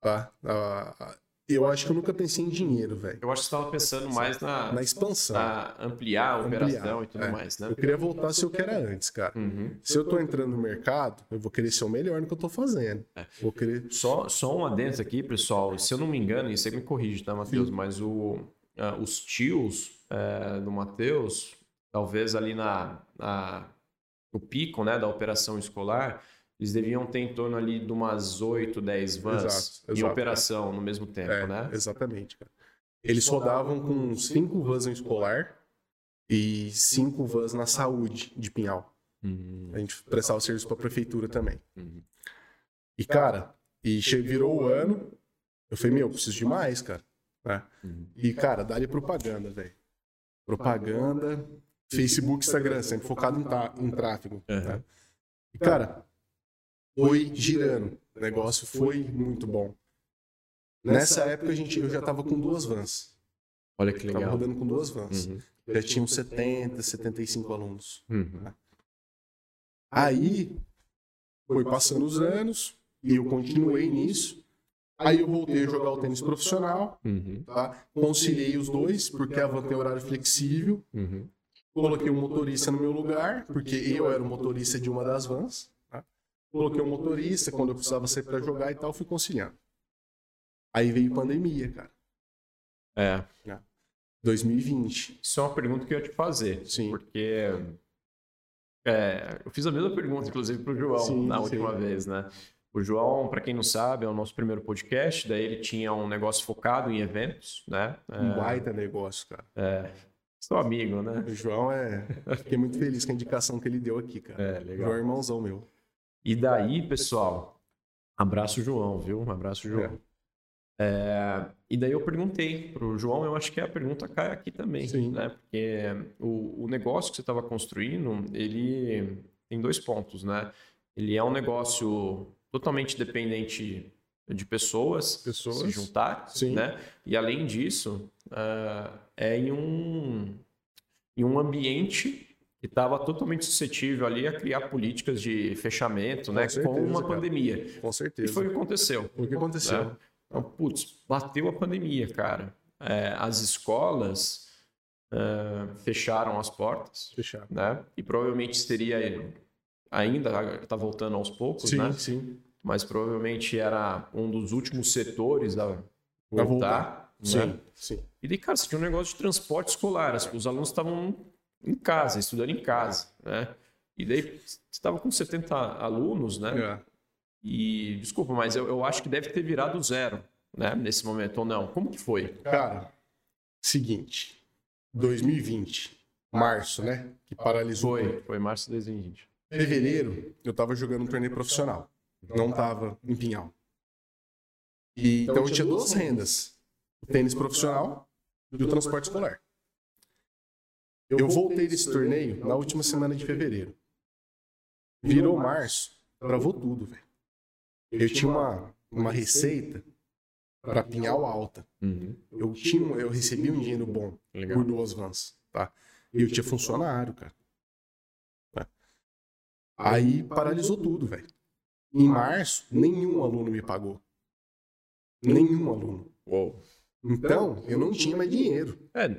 Tá? Ah, ah, eu acho que eu nunca pensei em dinheiro, velho. Eu acho que você estava pensando mais na, Na expansão. na ampliar a Ampliar, operação e tudo é. mais, né? Eu queria voltar se eu que era antes, cara. Uhum. Se eu tô entrando no mercado, eu vou querer ser o melhor no que eu tô fazendo. É. Vou querer. Só, só um adendo aqui, pessoal. Se eu não me engano, e você me corrige, tá, Matheus? Sim. Mas o, ah, os tios eh, do Matheus, talvez ali na, na no pico né, da operação escolar, eles deviam ter em torno ali de umas 8, 10 vans Exato, em exato. operação no mesmo tempo, É, né? exatamente, cara. Eles rodavam com cinco vans no escolar e cinco vans na saúde de Pinhal. Uhum. A gente prestava serviço pra prefeitura também. Uhum. E, cara, e virou o ano, eu falei, meu, eu preciso de mais, cara. Né? Uhum. E, cara, dá-lhe propaganda, velho. Propaganda, Facebook, Instagram, sempre focado em, em tráfego. Né? E, cara, foi girando. O negócio foi muito bom. Nessa época a gente, eu já tava com duas vans. Olha que legal. Tava rodando com duas vans. Uhum. Já tinham 70, 75 alunos. Uhum. Aí foi passando os anos e eu continuei nisso. Aí eu voltei a jogar o tênis profissional, uhum. tá? conciliei os dois, porque a van tem horário flexível. Uhum. Coloquei um motorista no meu lugar, porque eu era o motorista de uma das vans. Coloquei um motorista quando eu precisava sair para jogar e tal, fui conciliando. Aí veio pandemia, cara. É. 2020. Isso é uma pergunta que eu ia te fazer. Sim. Porque é, eu fiz a mesma pergunta, inclusive, para o João sim, na última sim. vez, né? O João, para quem não sabe, é o nosso primeiro podcast. Daí ele tinha um negócio focado em eventos, né? Um é, baita negócio, cara. É, sou amigo, né? O João é. Fiquei muito feliz com a indicação que ele deu aqui, cara. É, legal. João é irmãozão meu. E daí, pessoal, abraço João, viu? Um abraço, João. É. É, e daí eu perguntei para o João, eu acho que a pergunta cai aqui também, Sim. né? Porque o, o negócio que você estava construindo, ele tem dois pontos, né? Ele é um negócio totalmente dependente de pessoas, pessoas. se juntar, Sim. né? E além disso, uh, é em um, em um ambiente que estava totalmente suscetível ali a criar políticas de fechamento, com né? Certeza, com uma cara. pandemia. Com certeza. E foi o que aconteceu. O que aconteceu. Né? Então, putz, bateu a pandemia, cara. É, as escolas uh, fecharam as portas. Fecharam. Né? E provavelmente teria ainda está voltando aos poucos, sim, né? Sim. Mas provavelmente era um dos últimos setores a voltar. voltar. Né? Sim, sim. E daí, cara, você tinha um negócio de transporte escolar. Os alunos estavam em casa, estudando em casa, né? E daí você estava com 70 alunos, né? É. E, desculpa, mas eu, eu acho que deve ter virado zero, né? Nesse momento, ou não? Como que foi? Cara, seguinte, 2020, março, né? Que paralisou. Foi, foi março de 2020. Fevereiro, eu tava jogando um torneio profissional. Não tava em Pinhal. E, então eu tinha duas rendas. O tênis profissional e o transporte escolar. Eu voltei desse torneio na última semana de fevereiro. Virou março, travou tudo, velho. Eu tinha uma, uma receita para Pinhal alta. Uhum. Eu tinha, eu recebi um dinheiro bom Legal. por duas vans, tá? E eu tinha funcionário, cara. Tá? Aí paralisou tudo, velho. Em março, nenhum aluno me pagou. Nenhum aluno. Uou. Então, eu não tinha mais dinheiro. É,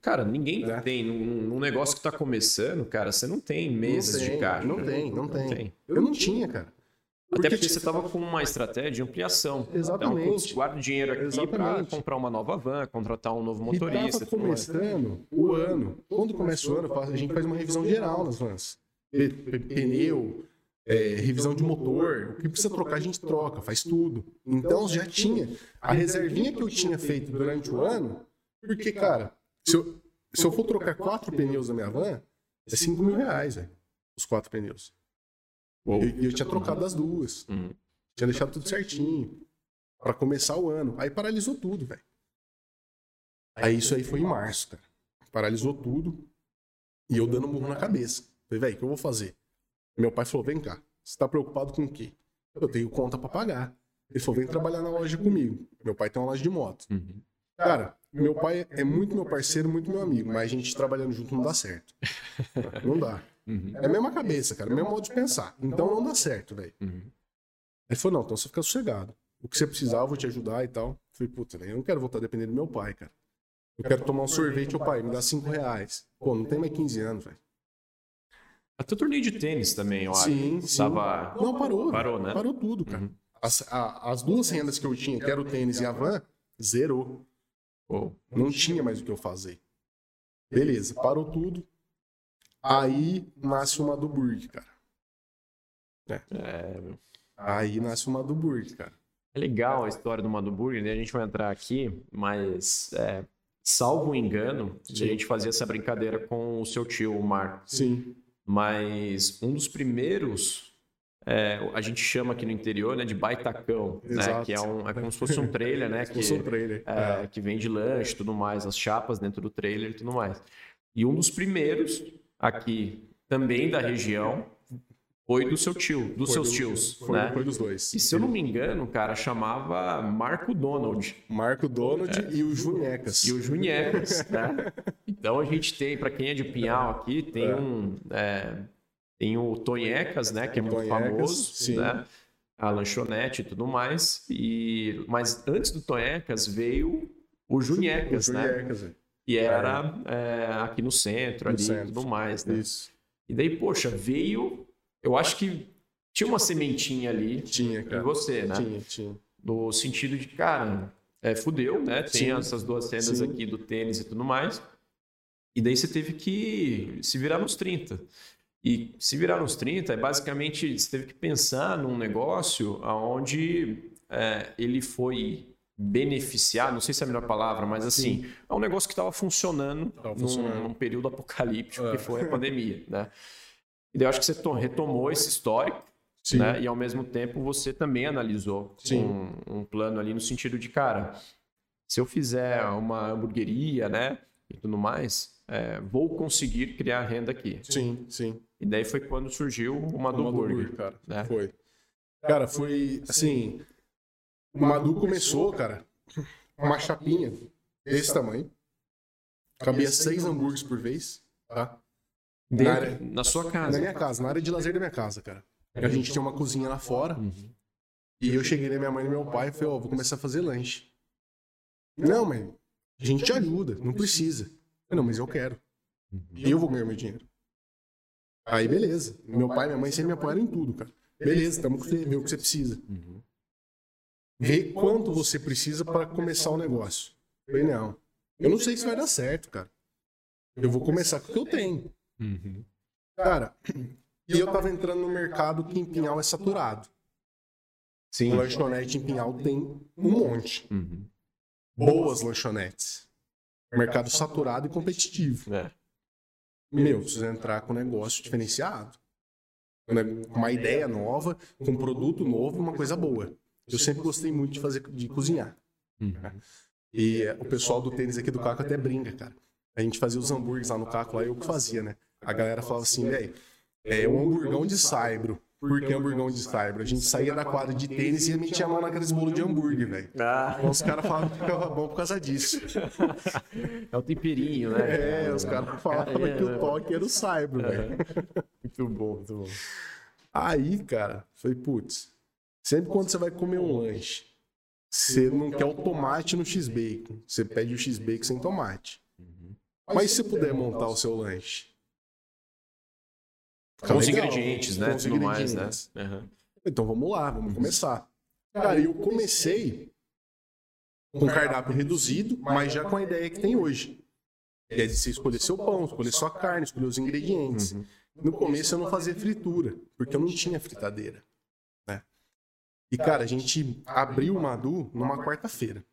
cara, ninguém é. tem. Num, num, negócio que tá começando, cara, você não tem mesas não tem, de caixa. Não tem, não, não tem. tem. Eu não tinha, cara. Até porque, você estava com uma estratégia de ampliação. Exatamente. Então, guarda dinheiro aqui para comprar uma nova van, contratar um novo motorista. E começando o ano. Quando começa o ano, a gente faz uma revisão geral nas vans. Pneu, é, revisão de motor, o que precisa trocar a gente troca, faz tudo. Então já tinha a reservinha que eu tinha feito durante o ano, porque, cara, se eu, se eu for trocar quatro pneus da minha van, é 5 mil reais, velho, os quatro pneus. E eu, eu, tinha trocado as duas. Uhum. Tinha deixado tudo certinho. para começar o ano. Aí paralisou tudo, velho. Aí isso aí foi em março, cara. Paralisou tudo. E eu dando murro na cabeça. Falei, velho, o que eu vou fazer? Meu pai falou: vem cá, você tá preocupado com o quê? Eu tenho conta para pagar. Ele falou: vem trabalhar na loja comigo. Meu pai tem uma loja de moto. Uhum. Cara, meu pai é muito meu parceiro, muito meu amigo, mas a gente trabalhando junto não dá certo. Não dá. Uhum. É a mesma cabeça, cara, é o mesmo modo de pensar. Então não dá certo, velho. Uhum. Ele falou, não, então você fica sossegado. O que você precisar, eu vou te ajudar e tal. Eu falei, puta, eu não quero voltar dependendo do meu pai, cara. Eu quero tomar um sorvete, o pai, me dá 5 reais. Pô, não tem mais 15 anos, velho. Até o torneio de tênis também, eu acho. Sim, sim. Tava... Não, parou. Parou, né? Parou tudo, cara. Uhum. As, a, as duas rendas que eu tinha, que era o tênis e a van, zerou. Oh. Não tinha mais o que eu fazer. Beleza, parou tudo. Aí nasce uma do Burg, cara. É. é. Aí nasce uma do Burg, cara. É legal a história do Maduburg, né? A gente vai entrar aqui, mas é, salvo engano, Sim. a gente fazia essa brincadeira com o seu tio, o Marco. Sim. Mas um dos primeiros é, a gente chama aqui no interior né, de baitacão, né, que é, um, é como se fosse um trailer, né? que, um trailer. É, que vende lanche e tudo mais, as chapas dentro do trailer e tudo mais. E um dos primeiros aqui, também da região, foi do seu tio, dos foi seus do, tios. Foi, né? foi dos dois. E se eu não me engano, cara, chamava Marco Donald. Marco Donald é. e o Junecas. E o Junecas, né? Então a gente tem, para quem é de Pinhal aqui, tem é. um. É, tem o Tonhecas, né? Que é muito Tonhecas, famoso, sim. né? A lanchonete e tudo mais. E, mas antes do Tonhecas veio o Junecas né? E era é, aqui no centro, no ali e tudo mais, né? Isso. E daí, poxa, veio eu acho que tinha uma sementinha ali tinha, em você, né? Tinha, tinha. No sentido de, cara, é, fudeu, né? Tem Sim. essas duas cenas Sim. aqui do tênis e tudo mais. E daí você teve que se virar nos 30. E se virar nos 30 é basicamente você teve que pensar num negócio onde é, ele foi beneficiar, não sei se é a melhor palavra, mas assim, Sim. é um negócio que estava funcionando, funcionando. Num, período apocalíptico é. que foi a pandemia, né? E eu acho que você retomou esse histórico, né? E ao mesmo tempo você também analisou um, um, plano ali no sentido de, cara, se eu fizer uma hamburgueria, né? E tudo mais, é, vou conseguir criar renda aqui. Sim, sim. E daí foi quando surgiu o Madu, o Burger, Burger, cara. Né? Foi. Cara, foi assim. O Madu começou, cara, uma chapinha desse tamanho. Cabia seis hambúrgueres por vez, tá? Dentro, na, área, na sua casa? Na minha casa, na área de lazer da minha casa, cara. A gente tinha uma cozinha lá fora. Uhum. E eu cheguei na minha mãe e meu pai e falei, ó, oh, vou começar a fazer lanche. Não, mãe, a gente te ajuda, não precisa. Não, mas eu quero. Uhum. Eu vou ganhar meu dinheiro. Aí, beleza. Meu pai e minha mãe sempre me apoiaram em tudo, cara. Beleza, estamos com você, vê o que você precisa. Uhum. Vê quanto você precisa para começar o negócio. Eu falei, não. Eu não sei se vai dar certo, cara. Eu vou começar com o que eu tenho. Uhum. Cara, e eu tava entrando no mercado que em Pinhal é saturado. Sim. Lanchonete em Pinhal tem um monte. Uhum. Boas lanchonetes. Mercado saturado e competitivo. É. Meu, precisa entrar com um negócio diferenciado. Uma ideia nova, com um produto novo, uma coisa boa. Eu sempre gostei muito de fazer, de cozinhar. Uhum. E o pessoal do tênis aqui do Caco até brinca, cara. A gente fazia os hambúrgueres lá no Caco, lá eu que fazia, né? a galera falava assim, velho, é um hamburgão de saibro. Por que hamburgão de saibro? A gente saía da quadra de tênis e metia a mão naqueles bolos de hambúrguer, velho. Ah. Então os caras falavam que ficava bom por causa disso. É o temperinho, né? É, os caras falavam que o toque era o saibro, velho. Muito bom, muito bom. Aí, cara, falei, putz, sempre quando você vai comer um lanche, você não quer o tomate no X-Bacon. Você pede o X-Bacon sem tomate. Uhum. Mas se você puder montar o seu lanche com os ingredientes, né? Com os ingredientes. Mais, né? Uhum. Então vamos lá, vamos começar. Cara, eu comecei com cardápio reduzido, mas já com a ideia que tem hoje. Que é de você escolher seu pão, escolher sua carne, escolher os ingredientes. Uhum. No começo eu não fazia fritura, porque eu não tinha fritadeira. Né? E, cara, a gente abriu o Madu numa quarta-feira.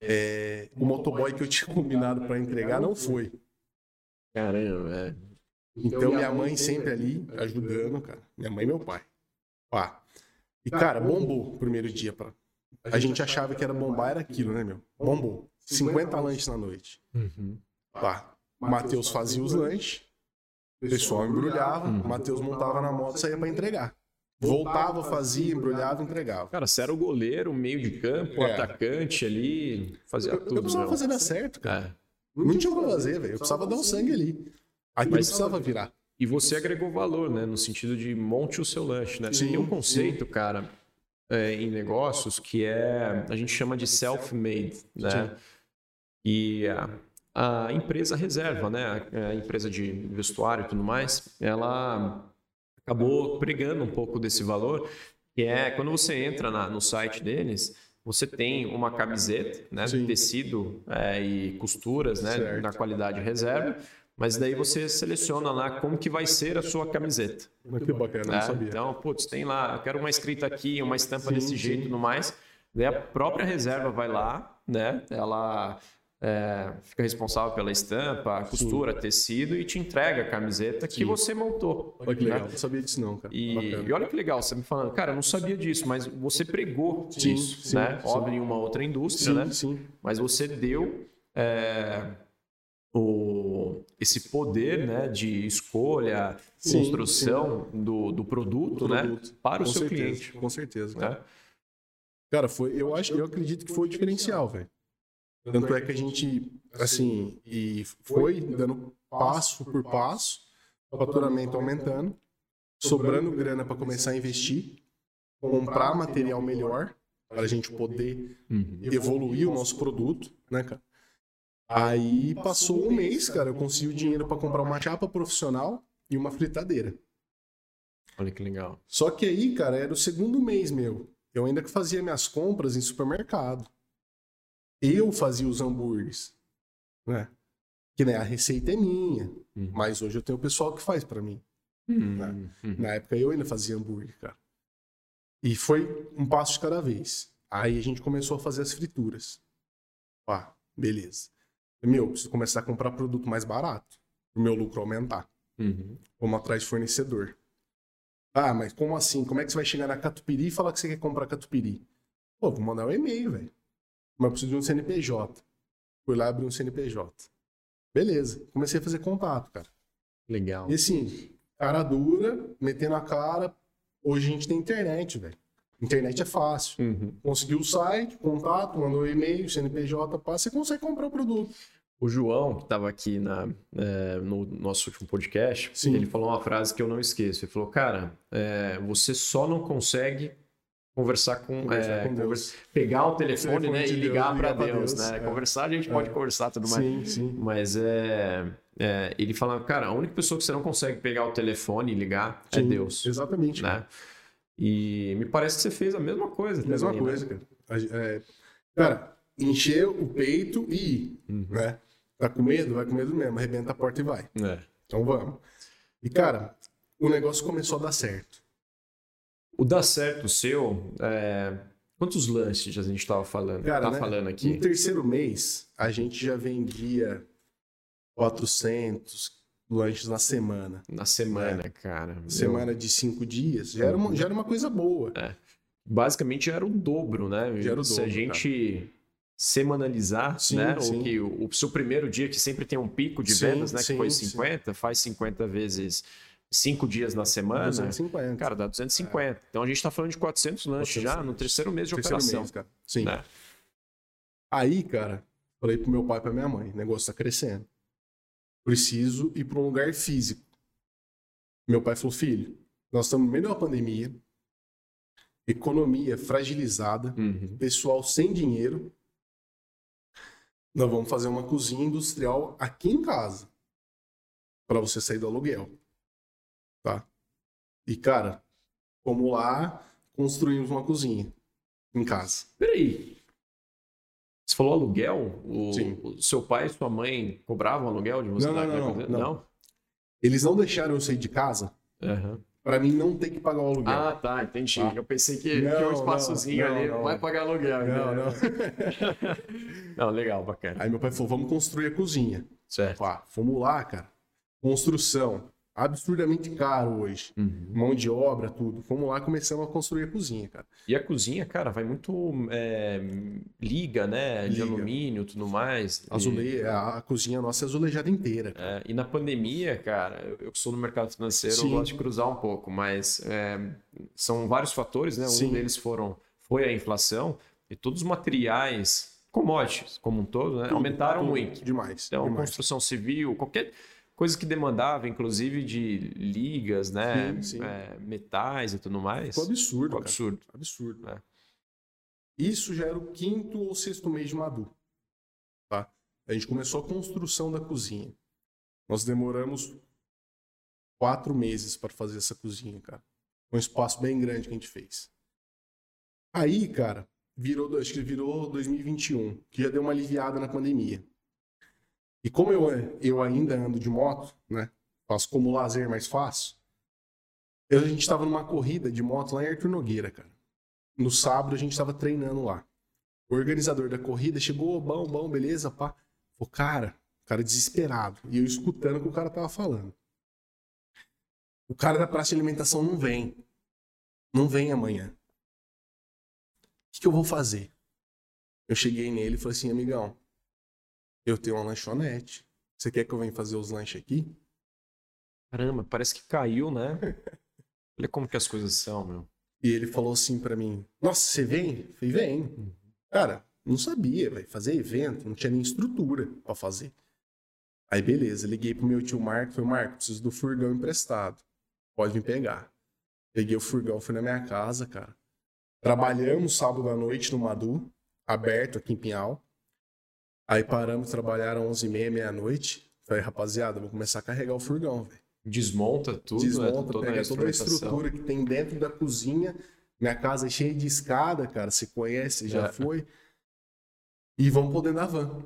É, o motoboy que eu tinha combinado para entregar não foi. Caramba, é. Então, minha mãe sempre ali ajudando, cara. Minha mãe e meu pai. Pá. E, cara, bombou o primeiro dia. Pra... A gente achava que era bombar, era aquilo, né, meu? Bombou. 50 lanches na noite. Uhum. Pá. Matheus fazia os lanches. O pessoal embrulhava. Uhum. Matheus montava na moto e saía pra entregar. Voltava, fazia, embrulhava, entregava. Cara, você era o goleiro, meio de campo, é. atacante ali, fazia eu, tudo. Eu precisava fazer dar certo, cara. É. Não tinha o que fazer, velho. Eu precisava dar um sangue ali. Aquilo Mas, precisava virar. E você agregou valor, né? No sentido de monte o seu lanche, né? Sim, Tem um conceito, sim. cara, é, em negócios que é... A gente chama de self-made, né? Sim. E a, a, empresa reserva, né? A, a empresa de vestuário e tudo mais, ela acabou pregando um pouco desse valor, que é quando você entra na, no site deles, você tem uma camiseta, né? Sim. Tecido é, e costuras, né? Certo. Na qualidade reserva. Mas daí você seleciona lá como que vai ser a sua camiseta. Que bacana, não é, sabia. Então, putz, tem lá, eu quero uma escrita aqui, uma estampa sim, desse jeito e tudo mais. Daí a própria reserva vai lá, né? Ela é, fica responsável pela estampa, costura, Sim. tecido e te entrega a camiseta Sim. que você montou. Olha que legal, né? não sabia disso não, cara. E, e, olha que legal, você me falando, cara, eu não sabia disso, mas você pregou sim, isso, sim, né? Sim. Óbvio, em uma outra indústria, né? Sim. Mas você deu é, o, esse poder né, de escolha, construção Do, do produto, né, produto, né? Para o seu certeza, cliente. Com certeza. Cara. Né? cara, foi, eu, acho, eu acredito que foi o diferencial, velho. Tanto é que a gente, assim, e foi dando passo por passo, o faturamento aumentando, sobrando grana para começar a investir, comprar material melhor para a gente poder uhum. evoluir o nosso produto, né, cara? Aí passou um mês, cara, eu consegui o dinheiro para comprar uma chapa profissional e uma fritadeira. Olha que legal. Só que aí, cara, era o segundo mês meu. Eu ainda que fazia minhas compras em supermercado. Eu fazia os hambúrgueres, né? Que né, a receita é minha, uhum. mas hoje eu tenho o pessoal que faz para mim. Uhum. Né? Uhum. Na época eu ainda fazia hambúrguer, cara. E foi um passo de cada vez. Aí a gente começou a fazer as frituras. Ah, beleza. Meu, preciso começar a comprar produto mais barato. O meu lucro aumentar. Uhum. Vamos atrás de fornecedor. Ah, mas como assim? Como é que você vai chegar na Catupiry e falar que você quer comprar Catupiry? Pô, vou mandar um e-mail, velho mas preciso de um CNPJ. Fui lá abrir um CNPJ. Beleza. Comecei a fazer contato, cara. Legal. E assim, cara dura, metendo a cara. Hoje a gente tem internet, velho. Internet é fácil. Uhum. Conseguiu o site, contato, mandou e-mail, CNPJ, passa, você consegue comprar o produto. O João, que estava aqui na, é, no nosso último podcast, Sim. ele falou uma frase que eu não esqueço. Ele falou, cara, é, você só não consegue conversar com, conversar é, com conversa, pegar o telefone, né, e ligar para Deus, Deus, né? É. Conversar a gente é. pode conversar tudo mais, sim, sim. mas é, é, ele fala, cara, a única pessoa que você não consegue pegar o telefone e ligar é sim, é Deus, exatamente, né? E me parece que você fez a mesma coisa, mesma também, né? coisa, né? cara. Cara, encher o peito e ir, uhum. né? Tá com medo, vai com medo mesmo, arrebenta a porta e vai. É. Então vamos. E cara, o negócio começou a dar certo. O dar certo seu, é... quantos lanches a gente estava falando? Cara, tá né? falando aqui? No terceiro mês, a gente já vendia 400 lanches na semana. Na semana, é. cara. Semana de cinco dias. Já era uma, já era uma coisa boa. É. Basicamente já era o dobro, né? Já era o Se dobro, a gente cara. Semanalizar, sim, né? Sim. O, que, o, o, seu primeiro dia, que sempre tem um pico de sim, vendas, né? que foi 50, faz 50 vezes cinco dias na semana, 250. cara, dá 250. É. Então a gente está falando de 400 lanches 400 já no terceiro mês de terceiro operação. Mês, cara. Sim. Né? Aí, cara, falei pro meu pai e pra minha mãe, o negócio tá crescendo. Preciso ir para um lugar físico. Meu pai falou, filho, nós estamos no meio de uma pandemia, economia fragilizada, uhum. pessoal sem dinheiro. Nós vamos fazer uma cozinha industrial aqui em casa para você sair do aluguel tá? E, cara, fomos lá, construímos uma cozinha em casa. Peraí. Você falou aluguel? O, Sim. o seu pai e sua mãe cobravam aluguel de você? Não, não, não, não, não. Eles não deixaram eu sair de casa uhum. Para mim não ter que pagar o aluguel. Ah, tá, entendi. Tá? Eu pensei que não, tinha um espaçozinho não, ali, não, vai pagar aluguel. Não, né? não. não, legal, bacana. Aí meu pai falou, vamos construir a cozinha. Certo. Ah, fomos lá, cara. Construção absurdamente caro hoje. Uhum. Mão de obra, tudo. Fomos lá começamos a construir a cozinha, cara. E a cozinha, cara, vai muito é, liga, né? De liga. alumínio tudo mais. Azule... E... A, a, cozinha nossa é azulejada inteira. É, e na pandemia, cara, eu sou no mercado financeiro, Sim. eu gosto de cruzar um pouco, mas é, são vários fatores, né? Sim. Um deles foram, foi a inflação e todos os materiais, commodities como um todo, né? Tudo, aumentaram tudo, muito. Demais. Então, demais. construção civil, qualquer coisas que demandava, inclusive de ligas, né? Sim, sim. É, metais e tudo mais. Ficou absurdo. Ficou absurdo. Cara. Absurdo. É. Isso já era o quinto ou sexto mês de Madu. Tá? A gente começou a construção da cozinha. Nós demoramos quatro meses para fazer essa cozinha, cara. Um espaço bem grande que a gente fez. Aí, cara, virou, acho que virou 2021, que já deu uma aliviada na pandemia. E como eu, eu ainda ando de moto, né? Faço como lazer mais fácil. Eu, a gente estava numa corrida de moto lá em Arthur Nogueira, cara. No sábado a gente estava treinando lá. O organizador da corrida chegou, bom, bom, beleza, pá. Falei, cara, o cara desesperado. E eu escutando o que o cara tava falando. O cara da praça de alimentação não vem. Não vem amanhã. O que, que eu vou fazer? Eu cheguei nele e falei assim, amigão, eu tenho uma lanchonete. Você quer que eu venha fazer os lanches aqui? Caramba, parece que caiu, né? Olha como que as coisas são, meu. E ele falou assim pra mim: Nossa, você vem? Eu falei, vem. Cara, não sabia, vai fazer evento, não tinha nem estrutura pra fazer. Aí beleza, liguei pro meu tio Marco, falei, Marco, preciso do furgão emprestado. Pode vir pegar. Peguei o furgão, fui na minha casa, cara. Trabalhamos sábado à noite no Madu, aberto aqui em Pinhal. Aí paramos, trabalharam 11h30, meia-noite. Falei, rapaziada, vou começar a carregar o furgão, velho. Desmonta tudo, Desmonta, né? Toda pega a toda a estrutura que tem dentro da cozinha. Minha casa é cheia de escada, cara. Você conhece, já É. foi. E vamos dentro da van.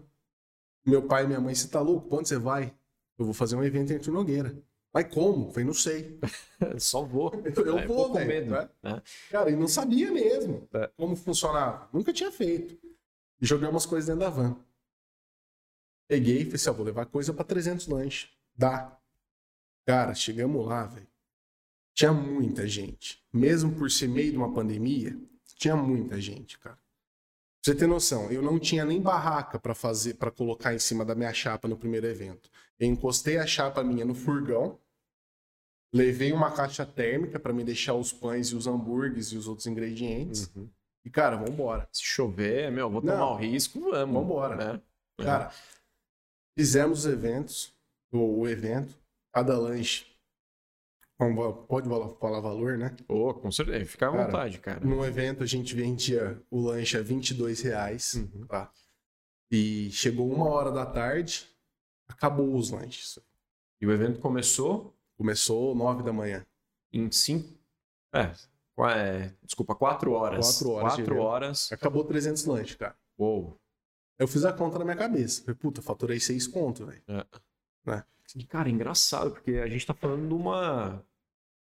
Meu pai e minha mãe, você tá louco? Onde você vai? Eu vou fazer um evento em Arthur Nogueira. Mas como? Eu falei, não sei. Só vou. Eu É, vou, velho, medo. né? Cara, e não sabia mesmo É. como funcionava. Nunca tinha feito. E joguei umas coisas dentro da van. Peguei e falei assim, ó, vou levar coisa pra 300 lanches. Dá. Cara, chegamos lá, velho. Tinha muita gente. Mesmo por ser meio de uma pandemia, tinha muita gente, cara. Pra você ter noção, eu não tinha nem barraca pra fazer, para colocar em cima da minha chapa no primeiro evento. Eu encostei a chapa minha no furgão, levei uma caixa térmica pra me deixar os pães e os hambúrgueres e os outros ingredientes. Uhum. E, cara, vambora. Se chover, meu, vou tomar Não. o risco, vamos. Vambora. Né? Cara, fizemos os eventos, o, evento, cada lanche. Pode falar valor, né? Pô, com certeza. Fica à Cara, vontade, cara. No evento a gente vendia o lanche a 22 reais, Uhum. tá? E chegou uma hora da tarde, acabou os lanches. E o evento começou Começou nove da manhã. em cinco. É, qua- é, desculpa, quatro horas. Quatro horas de Quatro evento. horas. Acabou 300 lanches, cara. Uou. Eu fiz a conta na minha cabeça. Falei, puta, faturei seis conto, velho. E, cara, é engraçado, porque a gente tá falando de uma.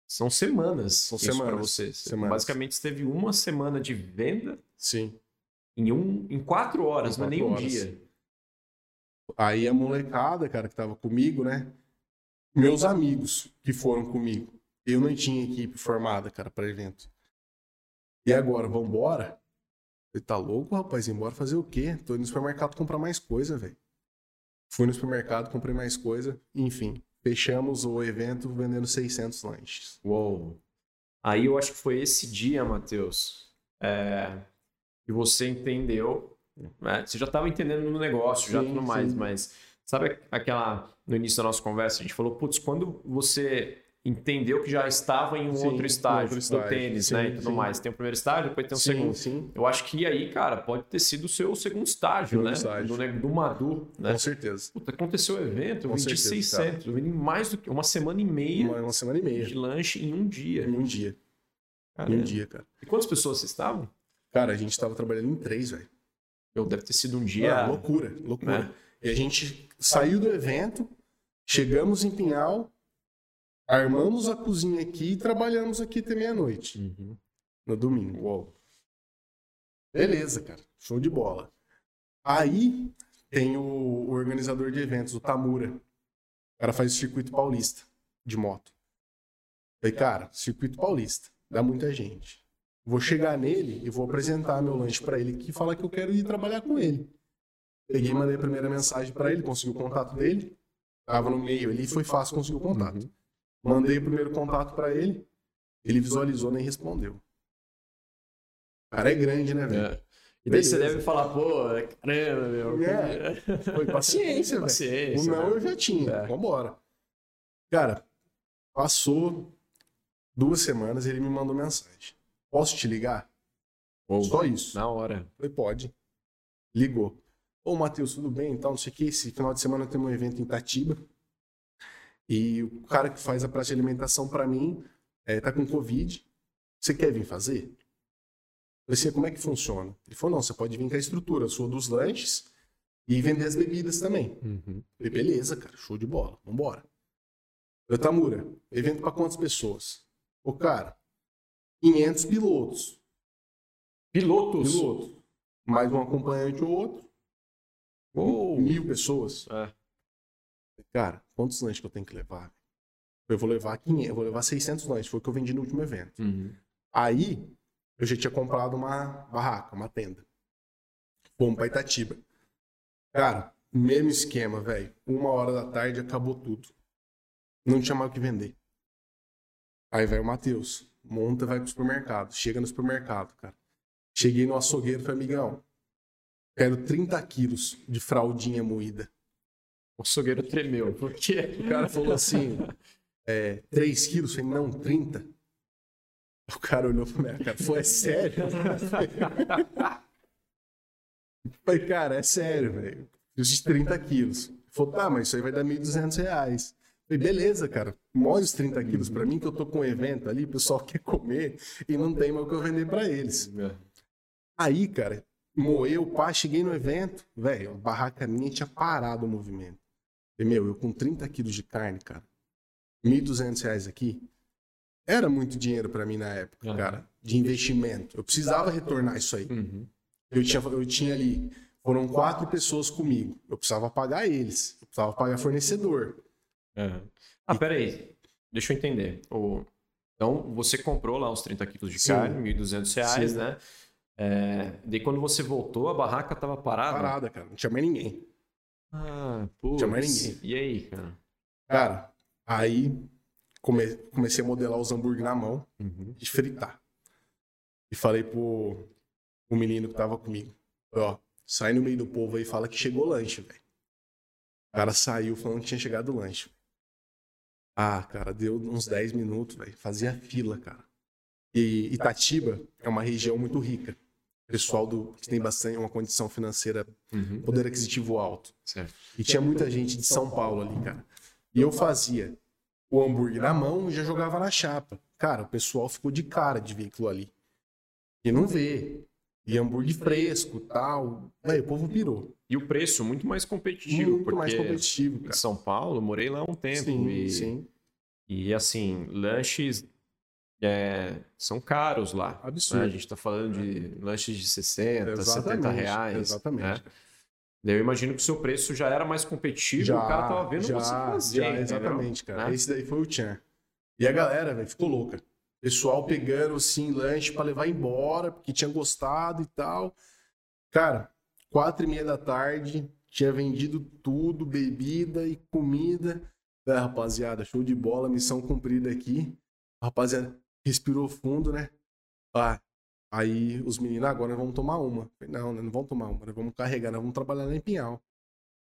São semanas. São isso semanas, Pra você. Você semanas. Basicamente, você teve uma semana de venda Sim. em, um, em quatro horas, Em não é nem um dia. Aí a molecada, cara, que tava comigo, né? Meus amigos que foram comigo. Eu não tinha equipe formada, cara, para evento. E agora, vambora? Você tá louco, rapaz? Embora fazer o quê? Tô indo no supermercado comprar mais coisa, velho. Fui no supermercado, comprei mais coisa. Enfim, fechamos o evento vendendo 600 lanches. Uou. Aí eu acho que foi esse dia, Matheus, é, que você entendeu. né? Você já estava entendendo no negócio, já Sim, tudo mais, sim. mas sabe aquela. No início da nossa conversa, a gente falou, putz, quando você entendeu que já estava em um Sim, outro estágio outro do estágio. tênis, Sim, né? E tudo sim. mais. Tem o primeiro estágio, depois tem o segundo. Eu acho que aí, cara, pode ter sido o seu segundo estágio, né? estágio. Do, ne- do Madu, né? com certeza. Puta, aconteceu o evento, eu Com vendi certeza, 600, eu vendi mais do que uma semana e meia Uma, uma semana e meia. de lanche em um dia. Em um dia. Em um dia, cara. E quantas pessoas vocês estavam? Cara, a gente tava trabalhando em três, velho. Eu deve ter sido um dia. Ah, loucura, loucura. né? E a gente saiu do evento, chegamos em Pinhal, armamos a cozinha aqui e trabalhamos aqui até meia-noite, Uhum. no domingo. Uou. Beleza, cara. Show de bola. Aí tem o, o organizador de eventos, o Tamura. O cara faz o circuito paulista de moto. Falei, cara, circuito paulista, dá muita gente. Vou chegar nele e vou apresentar meu lanche pra ele que fala que eu quero ir trabalhar com ele. Peguei e mandei a primeira mensagem pra ele, consegui o contato dele. Tava no meio ali, foi fácil conseguir o contato. Uhum. Mandei o primeiro contato pra ele, ele visualizou, nem respondeu. O cara é grande, né, velho? É. E daí você deve falar, pô, caramba, meu. É. Foi paciência, velho. O não né? eu já tinha. É. Vambora. Cara, passou duas semanas e ele me mandou mensagem. Posso te ligar? Só isso. Na hora. Falei, pode. Ligou. Ô, Matheus, tudo bem? Então, não sei o que. Esse final de semana tem um evento em Itatiba. E o cara que faz a praça de alimentação pra mim é, tá com Covid. Você quer vir fazer? Eu falei assim, como é que funciona? Ele falou, não, você pode vir com a estrutura, sou dos lanches e vender as bebidas também. Uhum. Falei, beleza, cara, show de bola, vambora. Eu, Tamura, evento pra quantas pessoas? Ô, cara, 500 pilotos. Pilotos. Piloto. Mais um acompanhante ou outro. Oh. Mil pessoas. É. Cara, quantos lanches que eu tenho que levar? Eu vou levar 500, eu vou levar 600 lanches, foi o que eu vendi no último evento. Uhum. Aí, eu já tinha comprado uma barraca, uma tenda. Fomos pra Itatiba. Cara, mesmo esquema, velho. Uma hora da tarde acabou tudo. Não tinha mais o que vender. Aí vai o Matheus, monta e vai pro supermercado. Chega no supermercado, cara. Cheguei no açougueiro e falei, amigão, quero 30 quilos de fraldinha moída. O açougueiro tremeu. Por quê? O cara falou assim, é, 3 quilos? Falei, não, 30. O cara olhou pra minha cara, falou, é sério? falei, cara, é sério, velho. De 30 quilos. Ele falou, tá, mas isso aí vai dar 1.200 reais. Falei, beleza, cara, mostra os 30 quilos pra mim, que eu tô com um evento ali, o pessoal quer comer e não tem mais o que eu vender pra eles. Aí, cara, moeu, pá, cheguei no evento, velho, a barraca minha tinha parado o movimento. E, meu, eu com 30 quilos de carne, cara, 1.200 reais aqui, era muito dinheiro para mim na época, uhum. cara, de investimento. Eu precisava retornar isso aí. Uhum. Eu, tinha, eu tinha ali, foram quatro pessoas comigo. Eu precisava pagar eles, eu precisava pagar fornecedor. Uhum. Ah, e... peraí, deixa eu entender. O... Então, você comprou lá os 30 quilos de Sim. carne, 1.200 reais, Sim. né? É... Daí, quando você voltou, a barraca tava parada? Parada, cara. Não tinha mais ninguém. Ah. Não tinha mais ninguém. E aí, cara? Cara, aí come, comecei a modelar os hambúrguer na mão uhum. e fritar. E falei pro o menino que tava comigo, ó, sai no meio do povo aí e fala que chegou o lanche, velho. O cara saiu falando que tinha chegado o lanche. Ah, cara, deu uns 10 minutos, velho. Fazia fila, cara. E Itatiba é uma região muito rica. Pessoal do, que tem bastante uma condição financeira, uhum. poder aquisitivo alto. Certo. E tinha muita gente de São Paulo ali, cara. E eu fazia o hambúrguer na mão e já jogava na chapa. Cara, o pessoal ficou de cara de ver aquilo ali. E não vê. E hambúrguer fresco tal. Aí, o povo pirou. E o preço muito mais competitivo. Muito mais competitivo, cara. Em São Paulo, morei lá um tempo. Sim, e, sim. E assim, lanches é, são caros lá. Absurdo. Né? A gente está falando de lanches de 60, exatamente, 70 reais. Exatamente. Né? Eu imagino que o seu preço já era mais competitivo, já, o cara tava vendo já, você fazer. Já, exatamente, cara. Né? Esse daí foi o Tchan. E a galera, velho, ficou louca. Pessoal pegando, assim, lanche para levar embora, porque tinha gostado e tal. Cara, quatro e meia da tarde, tinha vendido tudo, bebida e comida. É, rapaziada, show de bola, missão cumprida aqui. Rapaziada, respirou fundo, né? Ah, Aí os meninos, agora nós vamos tomar uma. Falei, não, não vamos tomar uma, nós vamos carregar, nós vamos trabalhar lá em Pinhal.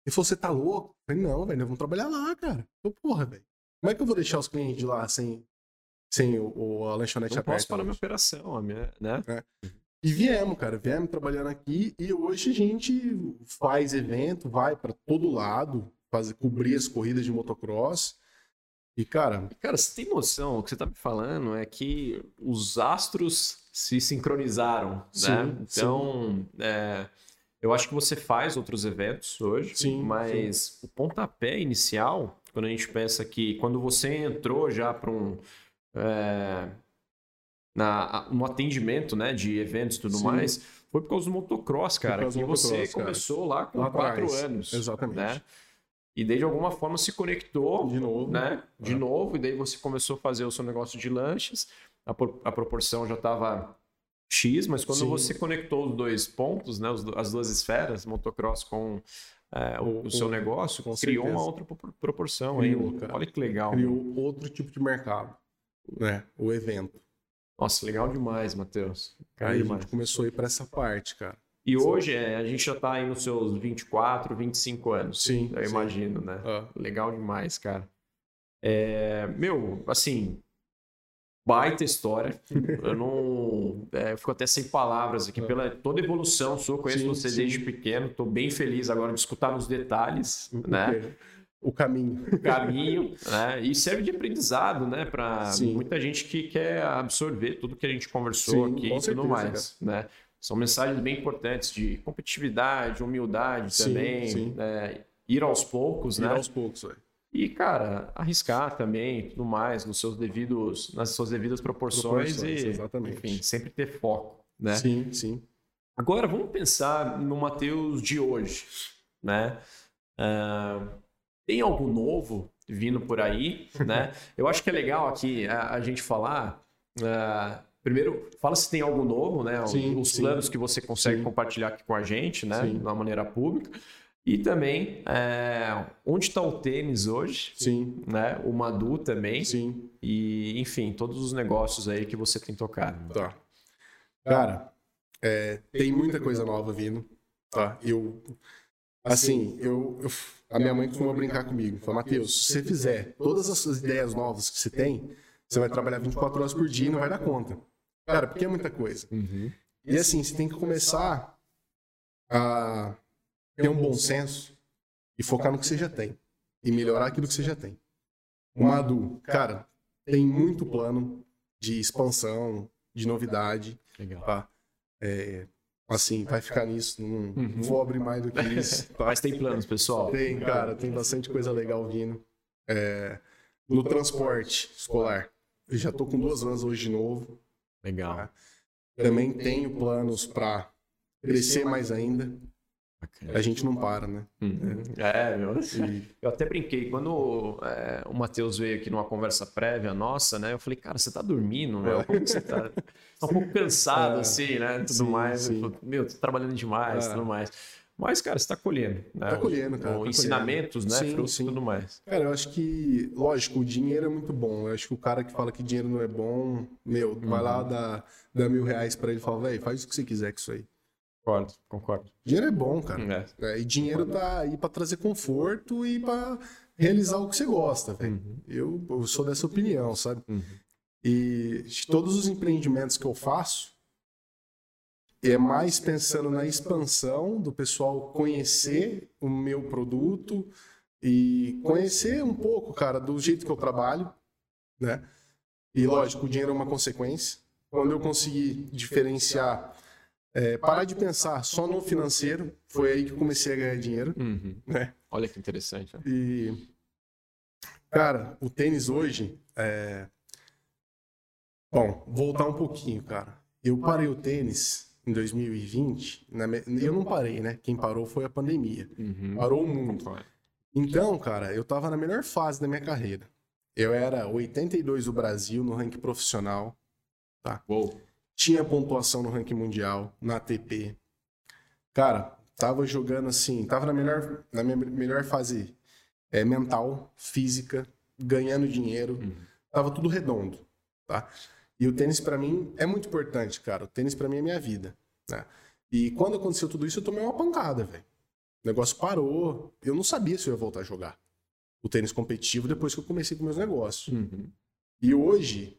Ele falou, você tá louco? Falei, não, velho, nós vamos trabalhar lá, cara. Falei, porra, velho. Como é que eu vou deixar os clientes lá sem, sem o, o a lanchonete aberta? Eu posso falar minha operação, a minha, né? É. E viemos, cara, viemos trabalhando aqui e hoje a gente faz evento, vai para todo lado, fazer, cobrir as corridas de motocross. E, cara. Cara, você tem noção? O que você tá me falando é que os astros se sincronizaram, né? sim, né? Então, é, eu acho que você faz outros eventos hoje, sim, mas sim. o pontapé inicial, quando a gente pensa que quando você entrou já para um. É, na, no atendimento né, de eventos e tudo sim. mais, foi por causa do motocross, cara. Que você começou lá com lá quatro anos. Exatamente. Né? E daí, de alguma forma, se conectou. De novo. Né? De é. novo. E daí você começou a fazer o seu negócio de lanches. A, a proporção já estava X, mas quando Sim. você conectou os dois pontos, né? as duas esferas, motocross com é, o, o, seu negócio, criou certeza. uma outra proporção criou, aí. Cara. Olha que legal. Criou mano. outro tipo de mercado. Né? O evento. Nossa, legal demais, Matheus. Aí demais. a gente começou a ir para essa parte, cara. E hoje é, a gente já está aí nos seus 24, 25 anos. Sim. Eu sim. imagino, né? Ah. Legal demais, cara. É, meu, assim, baita história. Eu não. É, eu fico até sem palavras aqui pela toda evolução sua. Conheço sim, você sim. desde pequeno. Estou bem feliz agora de escutar nos detalhes, né? O caminho. O caminho, né? E serve de aprendizado, né? Para muita gente que quer absorver tudo que a gente conversou aqui e tudo mais, né? São mensagens bem importantes de competitividade, humildade sim, também, sim. Né? ir aos poucos, ir né? Ir aos poucos, velho. E, cara, arriscar também e tudo mais, nos seus devidos, nas suas devidas proporções, proporções e, exatamente. enfim, sempre ter foco, né? Sim, sim. Agora, vamos pensar no Matheus de hoje, né? Uh, tem algo novo vindo por aí, né? Eu acho que é legal aqui a, a gente falar. Uh, primeiro, fala se tem algo novo, né? Sim, Os sim. planos que você consegue sim. compartilhar aqui com a gente, né? Sim. De maneira pública. E também, é, onde está o tênis hoje? Sim. Né? O Madu também. Sim. E, enfim, todos os negócios aí que você tem tocado. Tá. Cara, é, tem muita coisa nova vindo. Tá. Eu, assim, eu, eu a minha mãe costuma brincar comigo. Fala, Matheus, se você fizer todas as ideias novas que você tem, você vai trabalhar 24 horas por dia e não vai dar conta. Cara, porque é muita coisa. Uhum. E assim, você tem que começar a ter um bom senso e focar no que você já tem. E melhorar aquilo que você já tem. O Madu, cara, tem muito plano de expansão, de novidade. Legal. Tá? É, assim, vai ficar nisso. Não uhum. vou abrir mais do que isso. Tá? Mas tem planos, pessoal? Tem, cara, tem bastante coisa legal vindo. É, no transporte escolar, eu já tô com duas vans hoje de novo. Legal. Tá? Também tenho planos para crescer mais ainda. A gente não para, né? Uhum. É, meu. Eu até brinquei. Quando é, o Matheus veio aqui numa conversa prévia nossa, né? Eu falei, cara, você tá dormindo, meu? Como você tá? tá um pouco cansado, é, assim, né? Tudo sim, mais. Sim. meu, tô trabalhando demais, é. tudo mais. Mas, cara, você tá colhendo. Né? Tá colhendo, cara. Tá ensinamentos, colhendo. né? Sim, Frutos e tudo mais. Cara, eu acho que, lógico, o dinheiro é muito bom. Eu acho que o cara que fala que dinheiro não é bom, meu, uhum. vai lá, dá, dá mil reais pra ele e fala, velho, faz o que você quiser com isso aí. Concordo, concordo. Dinheiro é bom, cara. É. É, e dinheiro tá aí para trazer conforto e para realizar o que você gosta, velho. Uhum. Eu, eu, sou dessa opinião, sabe? Uhum. E todos os empreendimentos que eu faço, é mais pensando na expansão do pessoal conhecer o meu produto e conhecer um pouco, cara, do jeito que eu trabalho, né? E lógico, o dinheiro é uma consequência. Quando eu conseguir diferenciar é, parar de pensar só no financeiro, foi aí que comecei a ganhar dinheiro. Uhum. Né? Olha que interessante. Né? E, cara, o tênis hoje é... Bom, voltar um pouquinho, cara. Eu parei o tênis em 2020. Eu não parei, né? Quem parou foi a pandemia. Uhum. Parou o mundo. Então, cara, eu tava na melhor fase da minha carreira. Eu era 82 do Brasil no ranking profissional. Tá? Uou tinha pontuação no ranking mundial, na ATP. Cara, tava jogando assim, tava na melhor, na minha melhor fase é, mental, física, ganhando dinheiro, uhum. tava tudo redondo, tá? E o tênis para mim é muito importante, cara. O tênis para mim é minha vida, né? E quando aconteceu tudo isso, eu tomei uma pancada, velho. O negócio parou. Eu não sabia se eu ia voltar a jogar o tênis competitivo depois que eu comecei com meus negócios. Uhum. E hoje,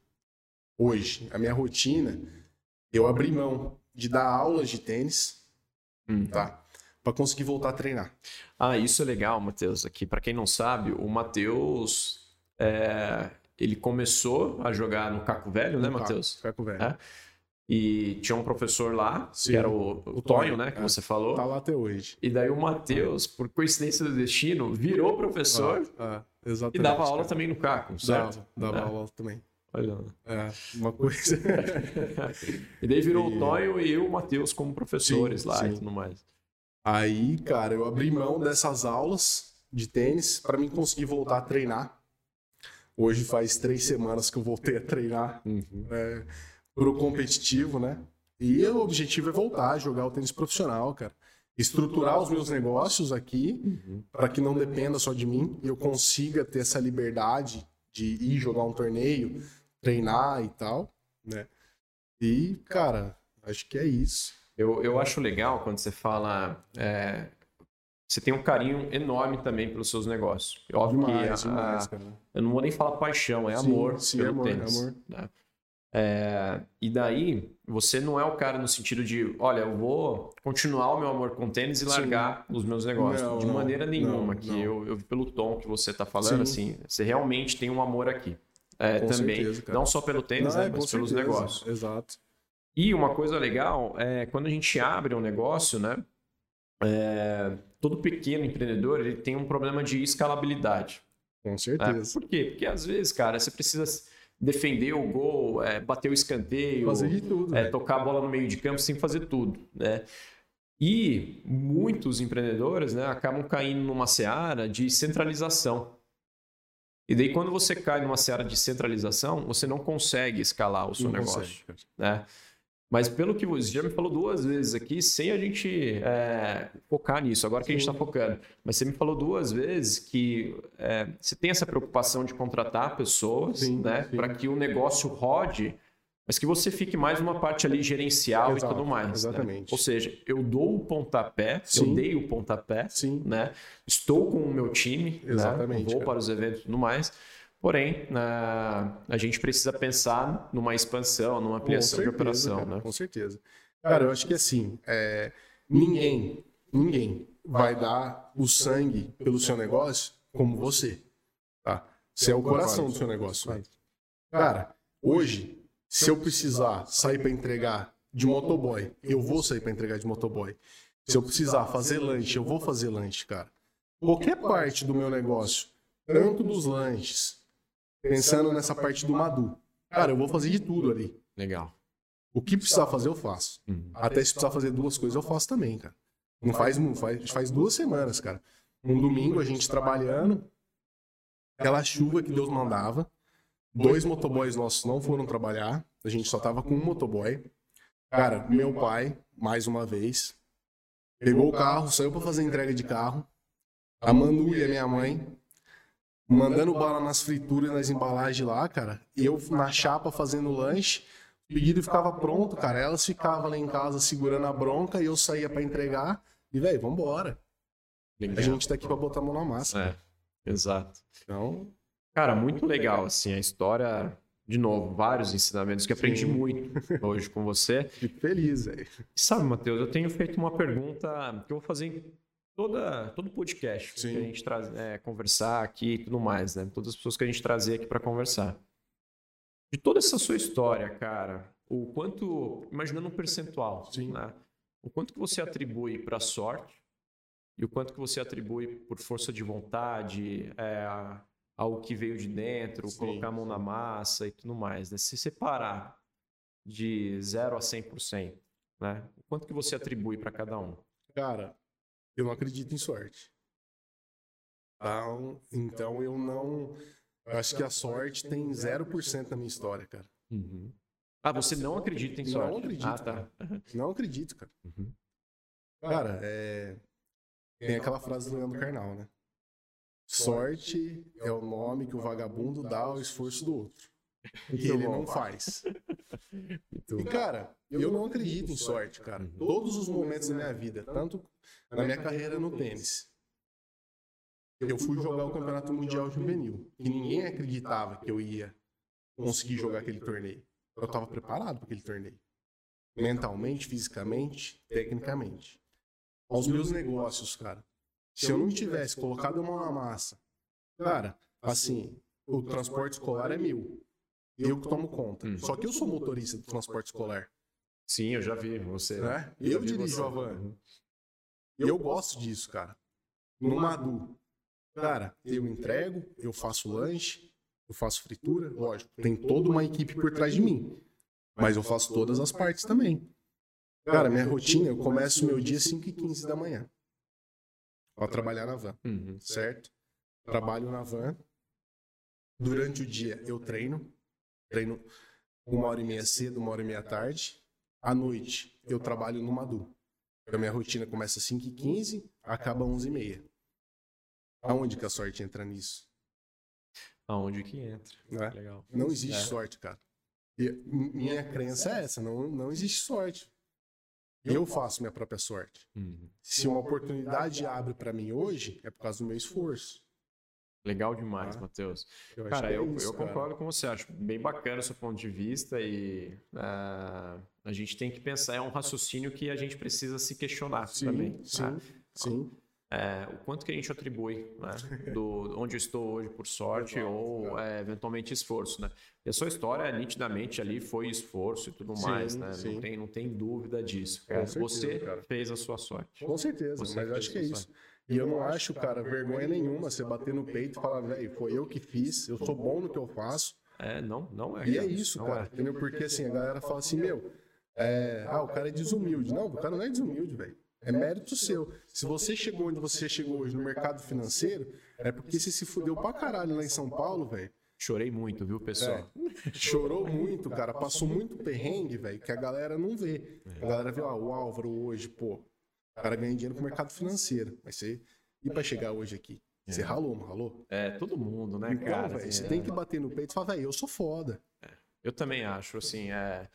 hoje, a minha rotina eu abri mão de dar aulas de tênis, hum. tá? Para conseguir voltar a treinar. Ah, isso é legal, Matheus. Aqui, para quem não sabe, o Matheus é... ele começou a jogar no Caco Velho, né, Matheus? Caco Velho. É? E tinha um professor lá, Sim, que era o, o, o Tonho, né, que é. você falou. Tá lá até hoje. E daí o Matheus, por coincidência do destino, virou professor ah, ah, e dava aula também no Caco, certo? Dava, dava aula também. Olha. É, uma coisa. e daí virou e... o Tonho e eu, o Matheus, como professores sim, lá sim. e tudo mais. Aí, cara, eu abri mão dessas aulas de tênis para mim conseguir voltar a treinar. Hoje faz três semanas que eu voltei a treinar uhum. é, pro competitivo, né? E o objetivo é voltar a jogar o tênis profissional, cara. Estruturar os meus negócios aqui uhum. para que não dependa só de mim e eu consiga ter essa liberdade de ir jogar um torneio treinar e tal, né? E, cara, acho que é isso. Eu, eu acho legal quando você fala. É, você tem um carinho enorme também pelos seus negócios. Óbvio demais, que. A, demais, eu não vou nem falar paixão, é sim, amor sim, pelo amor, tênis. Amor. Né? É, e daí, você não é o cara no sentido de, olha, eu vou continuar o meu amor com tênis e largar sim. os meus negócios. Não, de maneira nenhuma, não, que não. Eu, eu pelo tom que você está falando, assim, você realmente tem um amor aqui. É, também. Certeza, não só pelo tênis, Não, né, é, mas pelos certeza. negócios. Exato. E uma coisa legal é quando a gente abre um negócio, né? É, todo pequeno empreendedor ele tem um problema de escalabilidade. Com certeza. É, por quê? Porque às vezes, cara, você precisa defender o gol, é, bater o escanteio, fazer de tudo, é, tocar a bola no meio de campo sem fazer tudo, né? E muitos empreendedores né, acabam caindo numa seara de centralização. E daí, quando você cai numa seara de centralização, você não consegue escalar o seu não negócio. Consegue. Né? Mas pelo que você já me falou duas vezes aqui, sem a gente é, focar nisso, agora que a gente está focando, mas você me falou duas vezes que é, você tem essa preocupação de contratar pessoas né, para que o negócio rode, mas que você fique mais numa parte ali gerencial Exato, e tudo mais. Né? Exatamente. Né? Ou seja, eu dou o pontapé, sim. eu dei o pontapé, sim. Né? estou com o meu time, né? Exatamente, né? vou cara. para os eventos e tudo mais Porém, a, a gente precisa pensar numa expansão, numa ampliação certeza, de operação. Cara, né? Com certeza. Cara, eu acho que assim, é, ninguém, ninguém vai dar o sangue pelo seu negócio como você. Tá? Você é o coração do seu negócio. Cara, hoje, se eu precisar sair para entregar de motoboy, eu vou sair para entregar de motoboy. Se eu precisar fazer lanche, eu vou fazer lanche, cara. Qualquer parte do meu negócio, tanto dos lanches, pensando nessa parte do Madu. Cara, eu vou fazer de tudo ali. Legal. O que precisar fazer, eu faço. Uhum. Até se precisar fazer duas coisas, eu faço também, cara. Não faz, não faz, faz duas semanas, cara. Um domingo, a gente trabalhando, aquela chuva que Deus mandava. Dois motoboys nossos não foram trabalhar. A gente só tava com um motoboy. Cara, meu pai, mais uma vez, pegou o carro, saiu para fazer entrega de carro. A Manu e a minha mãe mandando bala nas frituras e nas embalagens lá, cara. E eu na chapa fazendo lanche. O pedido ficava pronto, cara. Elas ficavam lá em casa segurando a bronca e eu saía para entregar. E, velho, vambora. Legal. A gente tá aqui pra botar a mão na massa. É, exato. Então. Cara, muito legal, assim, a história. De novo, vários ensinamentos que aprendi Sim. muito hoje com você. Fico feliz, velho. Sabe, Matheus, eu tenho feito uma pergunta que eu vou fazer toda, todo podcast Sim. que a gente traz, é, conversar aqui e tudo mais, né? Todas as pessoas que a gente trazer aqui para conversar. De toda essa sua história, cara, o quanto, imaginando um percentual, Sim. né? O quanto que você atribui para sorte e o quanto que você atribui por força de vontade, é, ao que veio de dentro, Sim. colocar a mão na massa e tudo mais, né? Se separar de 0 a 100%, né? O quanto que você atribui para cada um? Cara, eu não acredito em sorte. Então, então eu não. Eu acho que a sorte tem 0% na minha história, cara. Uhum. Ah, você não acredita em sorte? Não acredito. Ah, tá. Não acredito, cara. Uhum. Cara, é... tem aquela frase do Leandro Carnal, né? Sorte é o nome que o vagabundo dá ao esforço do outro. E ele não faz. E, cara, eu não acredito em sorte, cara. Todos os momentos da minha vida, tanto na minha carreira no tênis. Eu fui jogar o Campeonato Mundial Juvenil, e ninguém acreditava que eu ia conseguir jogar aquele torneio. Eu estava preparado para aquele torneio. Mentalmente, fisicamente, tecnicamente. Aos meus negócios, cara. Se eu não tivesse colocado a mão na massa, cara, assim, o transporte escolar é meu. Eu que tomo conta. Hum. Só que eu sou motorista do transporte escolar. Sim, eu já vi você. Né? Eu, eu dirijo a van. Uhum. Eu gosto disso, cara. No Madu, cara, eu entrego, eu faço lanche, eu faço fritura, lógico, tem toda uma equipe por trás de mim. Mas eu faço todas as partes também. Cara, minha rotina, eu começo meu dia 5 e 15 da manhã. Pra trabalhar na van, uhum. certo? Trabalho na van. Durante o dia eu treino. Treino uma hora e meia cedo, uma hora e meia tarde. À noite eu trabalho no Madu. A minha rotina começa às 5h15, acaba às 11h30. Aonde que a sorte entra nisso? Aonde que entra. Não, é? Legal. não existe é. sorte, cara. E minha crença é essa, não, não existe sorte. Eu faço minha própria sorte. Uhum. Se uma oportunidade abre para mim hoje, é por causa do meu esforço. Legal demais, ah, Matheus. Cara, é eu, isso, eu concordo com você. Acho bem bacana o seu ponto de vista e uh, a gente tem que pensar. É um raciocínio que a gente precisa se questionar sim, também. Sim, tá? sim. É, o quanto que a gente atribui né, do onde eu estou hoje por sorte Exato, ou é, eventualmente esforço, né? E a sua história nitidamente ali foi esforço e tudo sim, mais, né? Não tem, não tem dúvida disso. Cara. Certeza, você cara. fez a sua sorte. Com certeza, você mas acho que é isso. Sorte. E eu não acho, cara, vergonha nenhuma você bater no peito e falar, velho, foi eu que fiz, eu sou bom no que eu faço. É, não, não é. E é isso, cara, é. Porque assim, a galera fala assim, meu, é, ah, o cara é desumilde. Não, o cara não é desumilde, velho. É mérito seu. Se você chegou onde você chegou hoje no mercado financeiro, é porque você se fudeu pra caralho lá em São Paulo, velho. Chorei muito, viu, pessoal? É. Chorou muito, cara. Passou muito perrengue, velho, que a galera não vê. A galera vê, ó, o Álvaro hoje, pô, cara ganha dinheiro com o mercado financeiro. Mas você. E pra chegar hoje aqui? Você é. ralou, não ralou? É, todo mundo, né, então, cara? Véio, você é. tem que bater no peito e falar, velho, eu sou foda. É. Eu também acho, assim, é,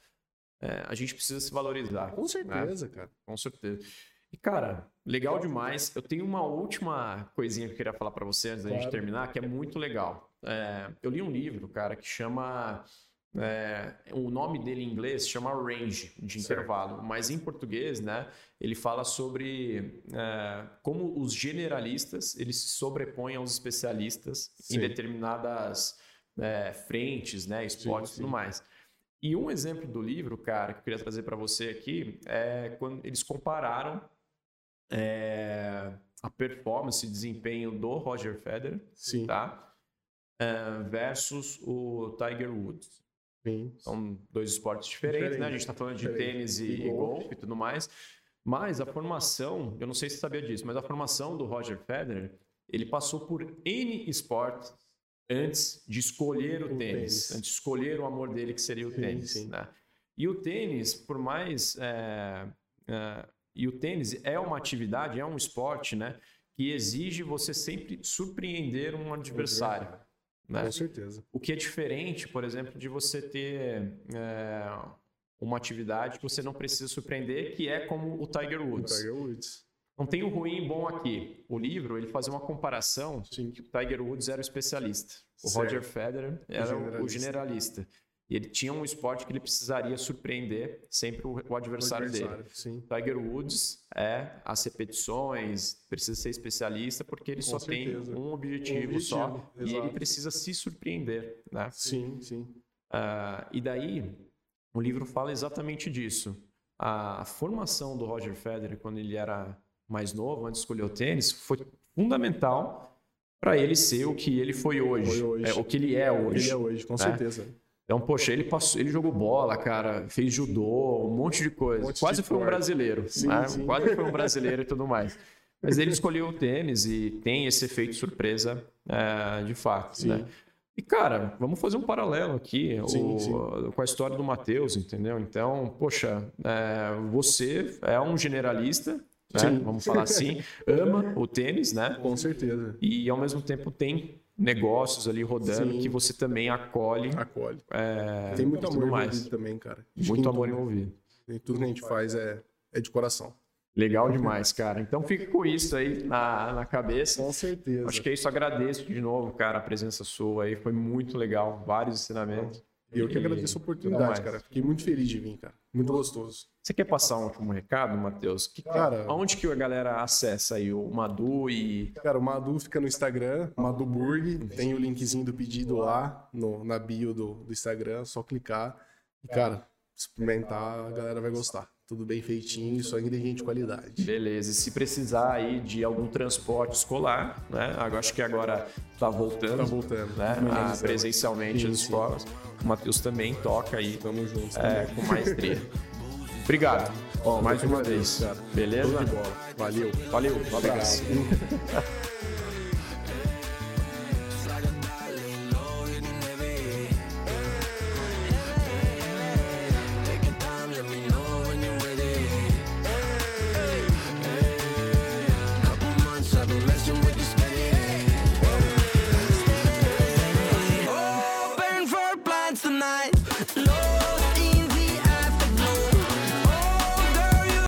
é, a gente precisa se valorizar. Com certeza, né? cara. Com certeza. E, cara, legal demais. Eu tenho uma última coisinha que eu queria falar para você antes da claro. gente terminar, que é muito legal. É, eu li um livro, cara, que chama. É, o nome dele em inglês chama range de intervalo, certo. mas em português, né, ele fala sobre é, como os generalistas eles se sobrepõem aos especialistas sim. em determinadas é, frentes, né, esportes e tudo mais. E um exemplo do livro, cara, que eu queria trazer para você aqui é quando eles compararam é, a performance e desempenho do Roger Federer, Sim. tá? É, versus o Tiger Woods. Sim. São dois esportes diferentes, Diferente. né? A gente está falando de tênis e, e golfe e tudo mais. Mas a formação, eu não sei se você sabia disso, mas a formação do Roger Federer, ele passou por N esportes antes de escolher o, o tênis, tênis, antes de escolher o amor dele, que seria o sim, tênis. Sim. Né? E o tênis, por mais é, é, e o tênis é uma atividade, é um esporte, né? Que exige você sempre surpreender um adversário. Né? Com certeza. O que é diferente, por exemplo, de você ter é, uma atividade que você não precisa surpreender, que é como o Tiger Woods. O Tiger Woods. Não tem o ruim e bom aqui. O livro ele fazia uma comparação Sim. que o Tiger Woods era o especialista, o certo. Roger Federer era o generalista. O generalista. E ele tinha um esporte que ele precisaria surpreender sempre o, o adversário, adversário, dele. Sim. Tiger Woods é as repetições, precisa ser especialista porque ele Com só certeza. tem um objetivo, um objetivo só exato. e ele precisa se surpreender, né? Sim, sim. Uh, e daí o livro fala exatamente disso. A formação do Roger Federer quando ele era mais novo, antes de escolher o tênis, foi fundamental para ele ser o que ele foi hoje, foi hoje. É, o que ele é hoje. Ele é hoje, com né? certeza. Então, poxa, ele passou, ele jogou bola, cara, fez judô, um monte de coisa. Um monte Quase de foi um brasileiro, sim, né? sim. Quase foi um brasileiro e tudo mais. Mas ele escolheu o tênis e tem esse efeito surpresa é, de fato, sim. né? E, cara, vamos fazer um paralelo aqui sim, o, sim. com a história do Matheus, entendeu? Então, poxa, é, você é um generalista, né? vamos falar assim, ama o tênis, né? Com certeza. E, ao mesmo tempo, tem negócios ali rodando Sim. que você também acolhe. Acolhe. É, Tem muito amor mais. envolvido também, cara. Acho muito amor tudo, envolvido. E tudo que a gente faz é, é de coração. Legal demais, cara. Então fica com isso aí na, na cabeça. Com certeza. Acho que é isso. Agradeço de novo, cara, a presença sua aí. Foi muito legal. Vários ensinamentos. Eu que agradeço a oportunidade, cara. Fiquei muito feliz de vir, cara. Muito gostoso. Você quer passar um último recado, Matheus? Que, cara, onde que a galera acessa aí o Madu e. Cara, o Madu fica no Instagram, Madu Burg. Tem o linkzinho do pedido lá no, na bio do, do Instagram, só clicar. E, cara, experimentar, a galera vai gostar tudo bem feitinho, só ingrediente de qualidade. Beleza. E se precisar aí de algum transporte escolar, né? Acho que agora está voltando. Tá voltando. Né? Ah, presencialmente sim, as escolas. Sim. O Matheus também toca aí. Tamo junto. É, com maestria. Obrigado. Ó, mais uma vez. Cara. Beleza? Valeu. Valeu. Um abraço.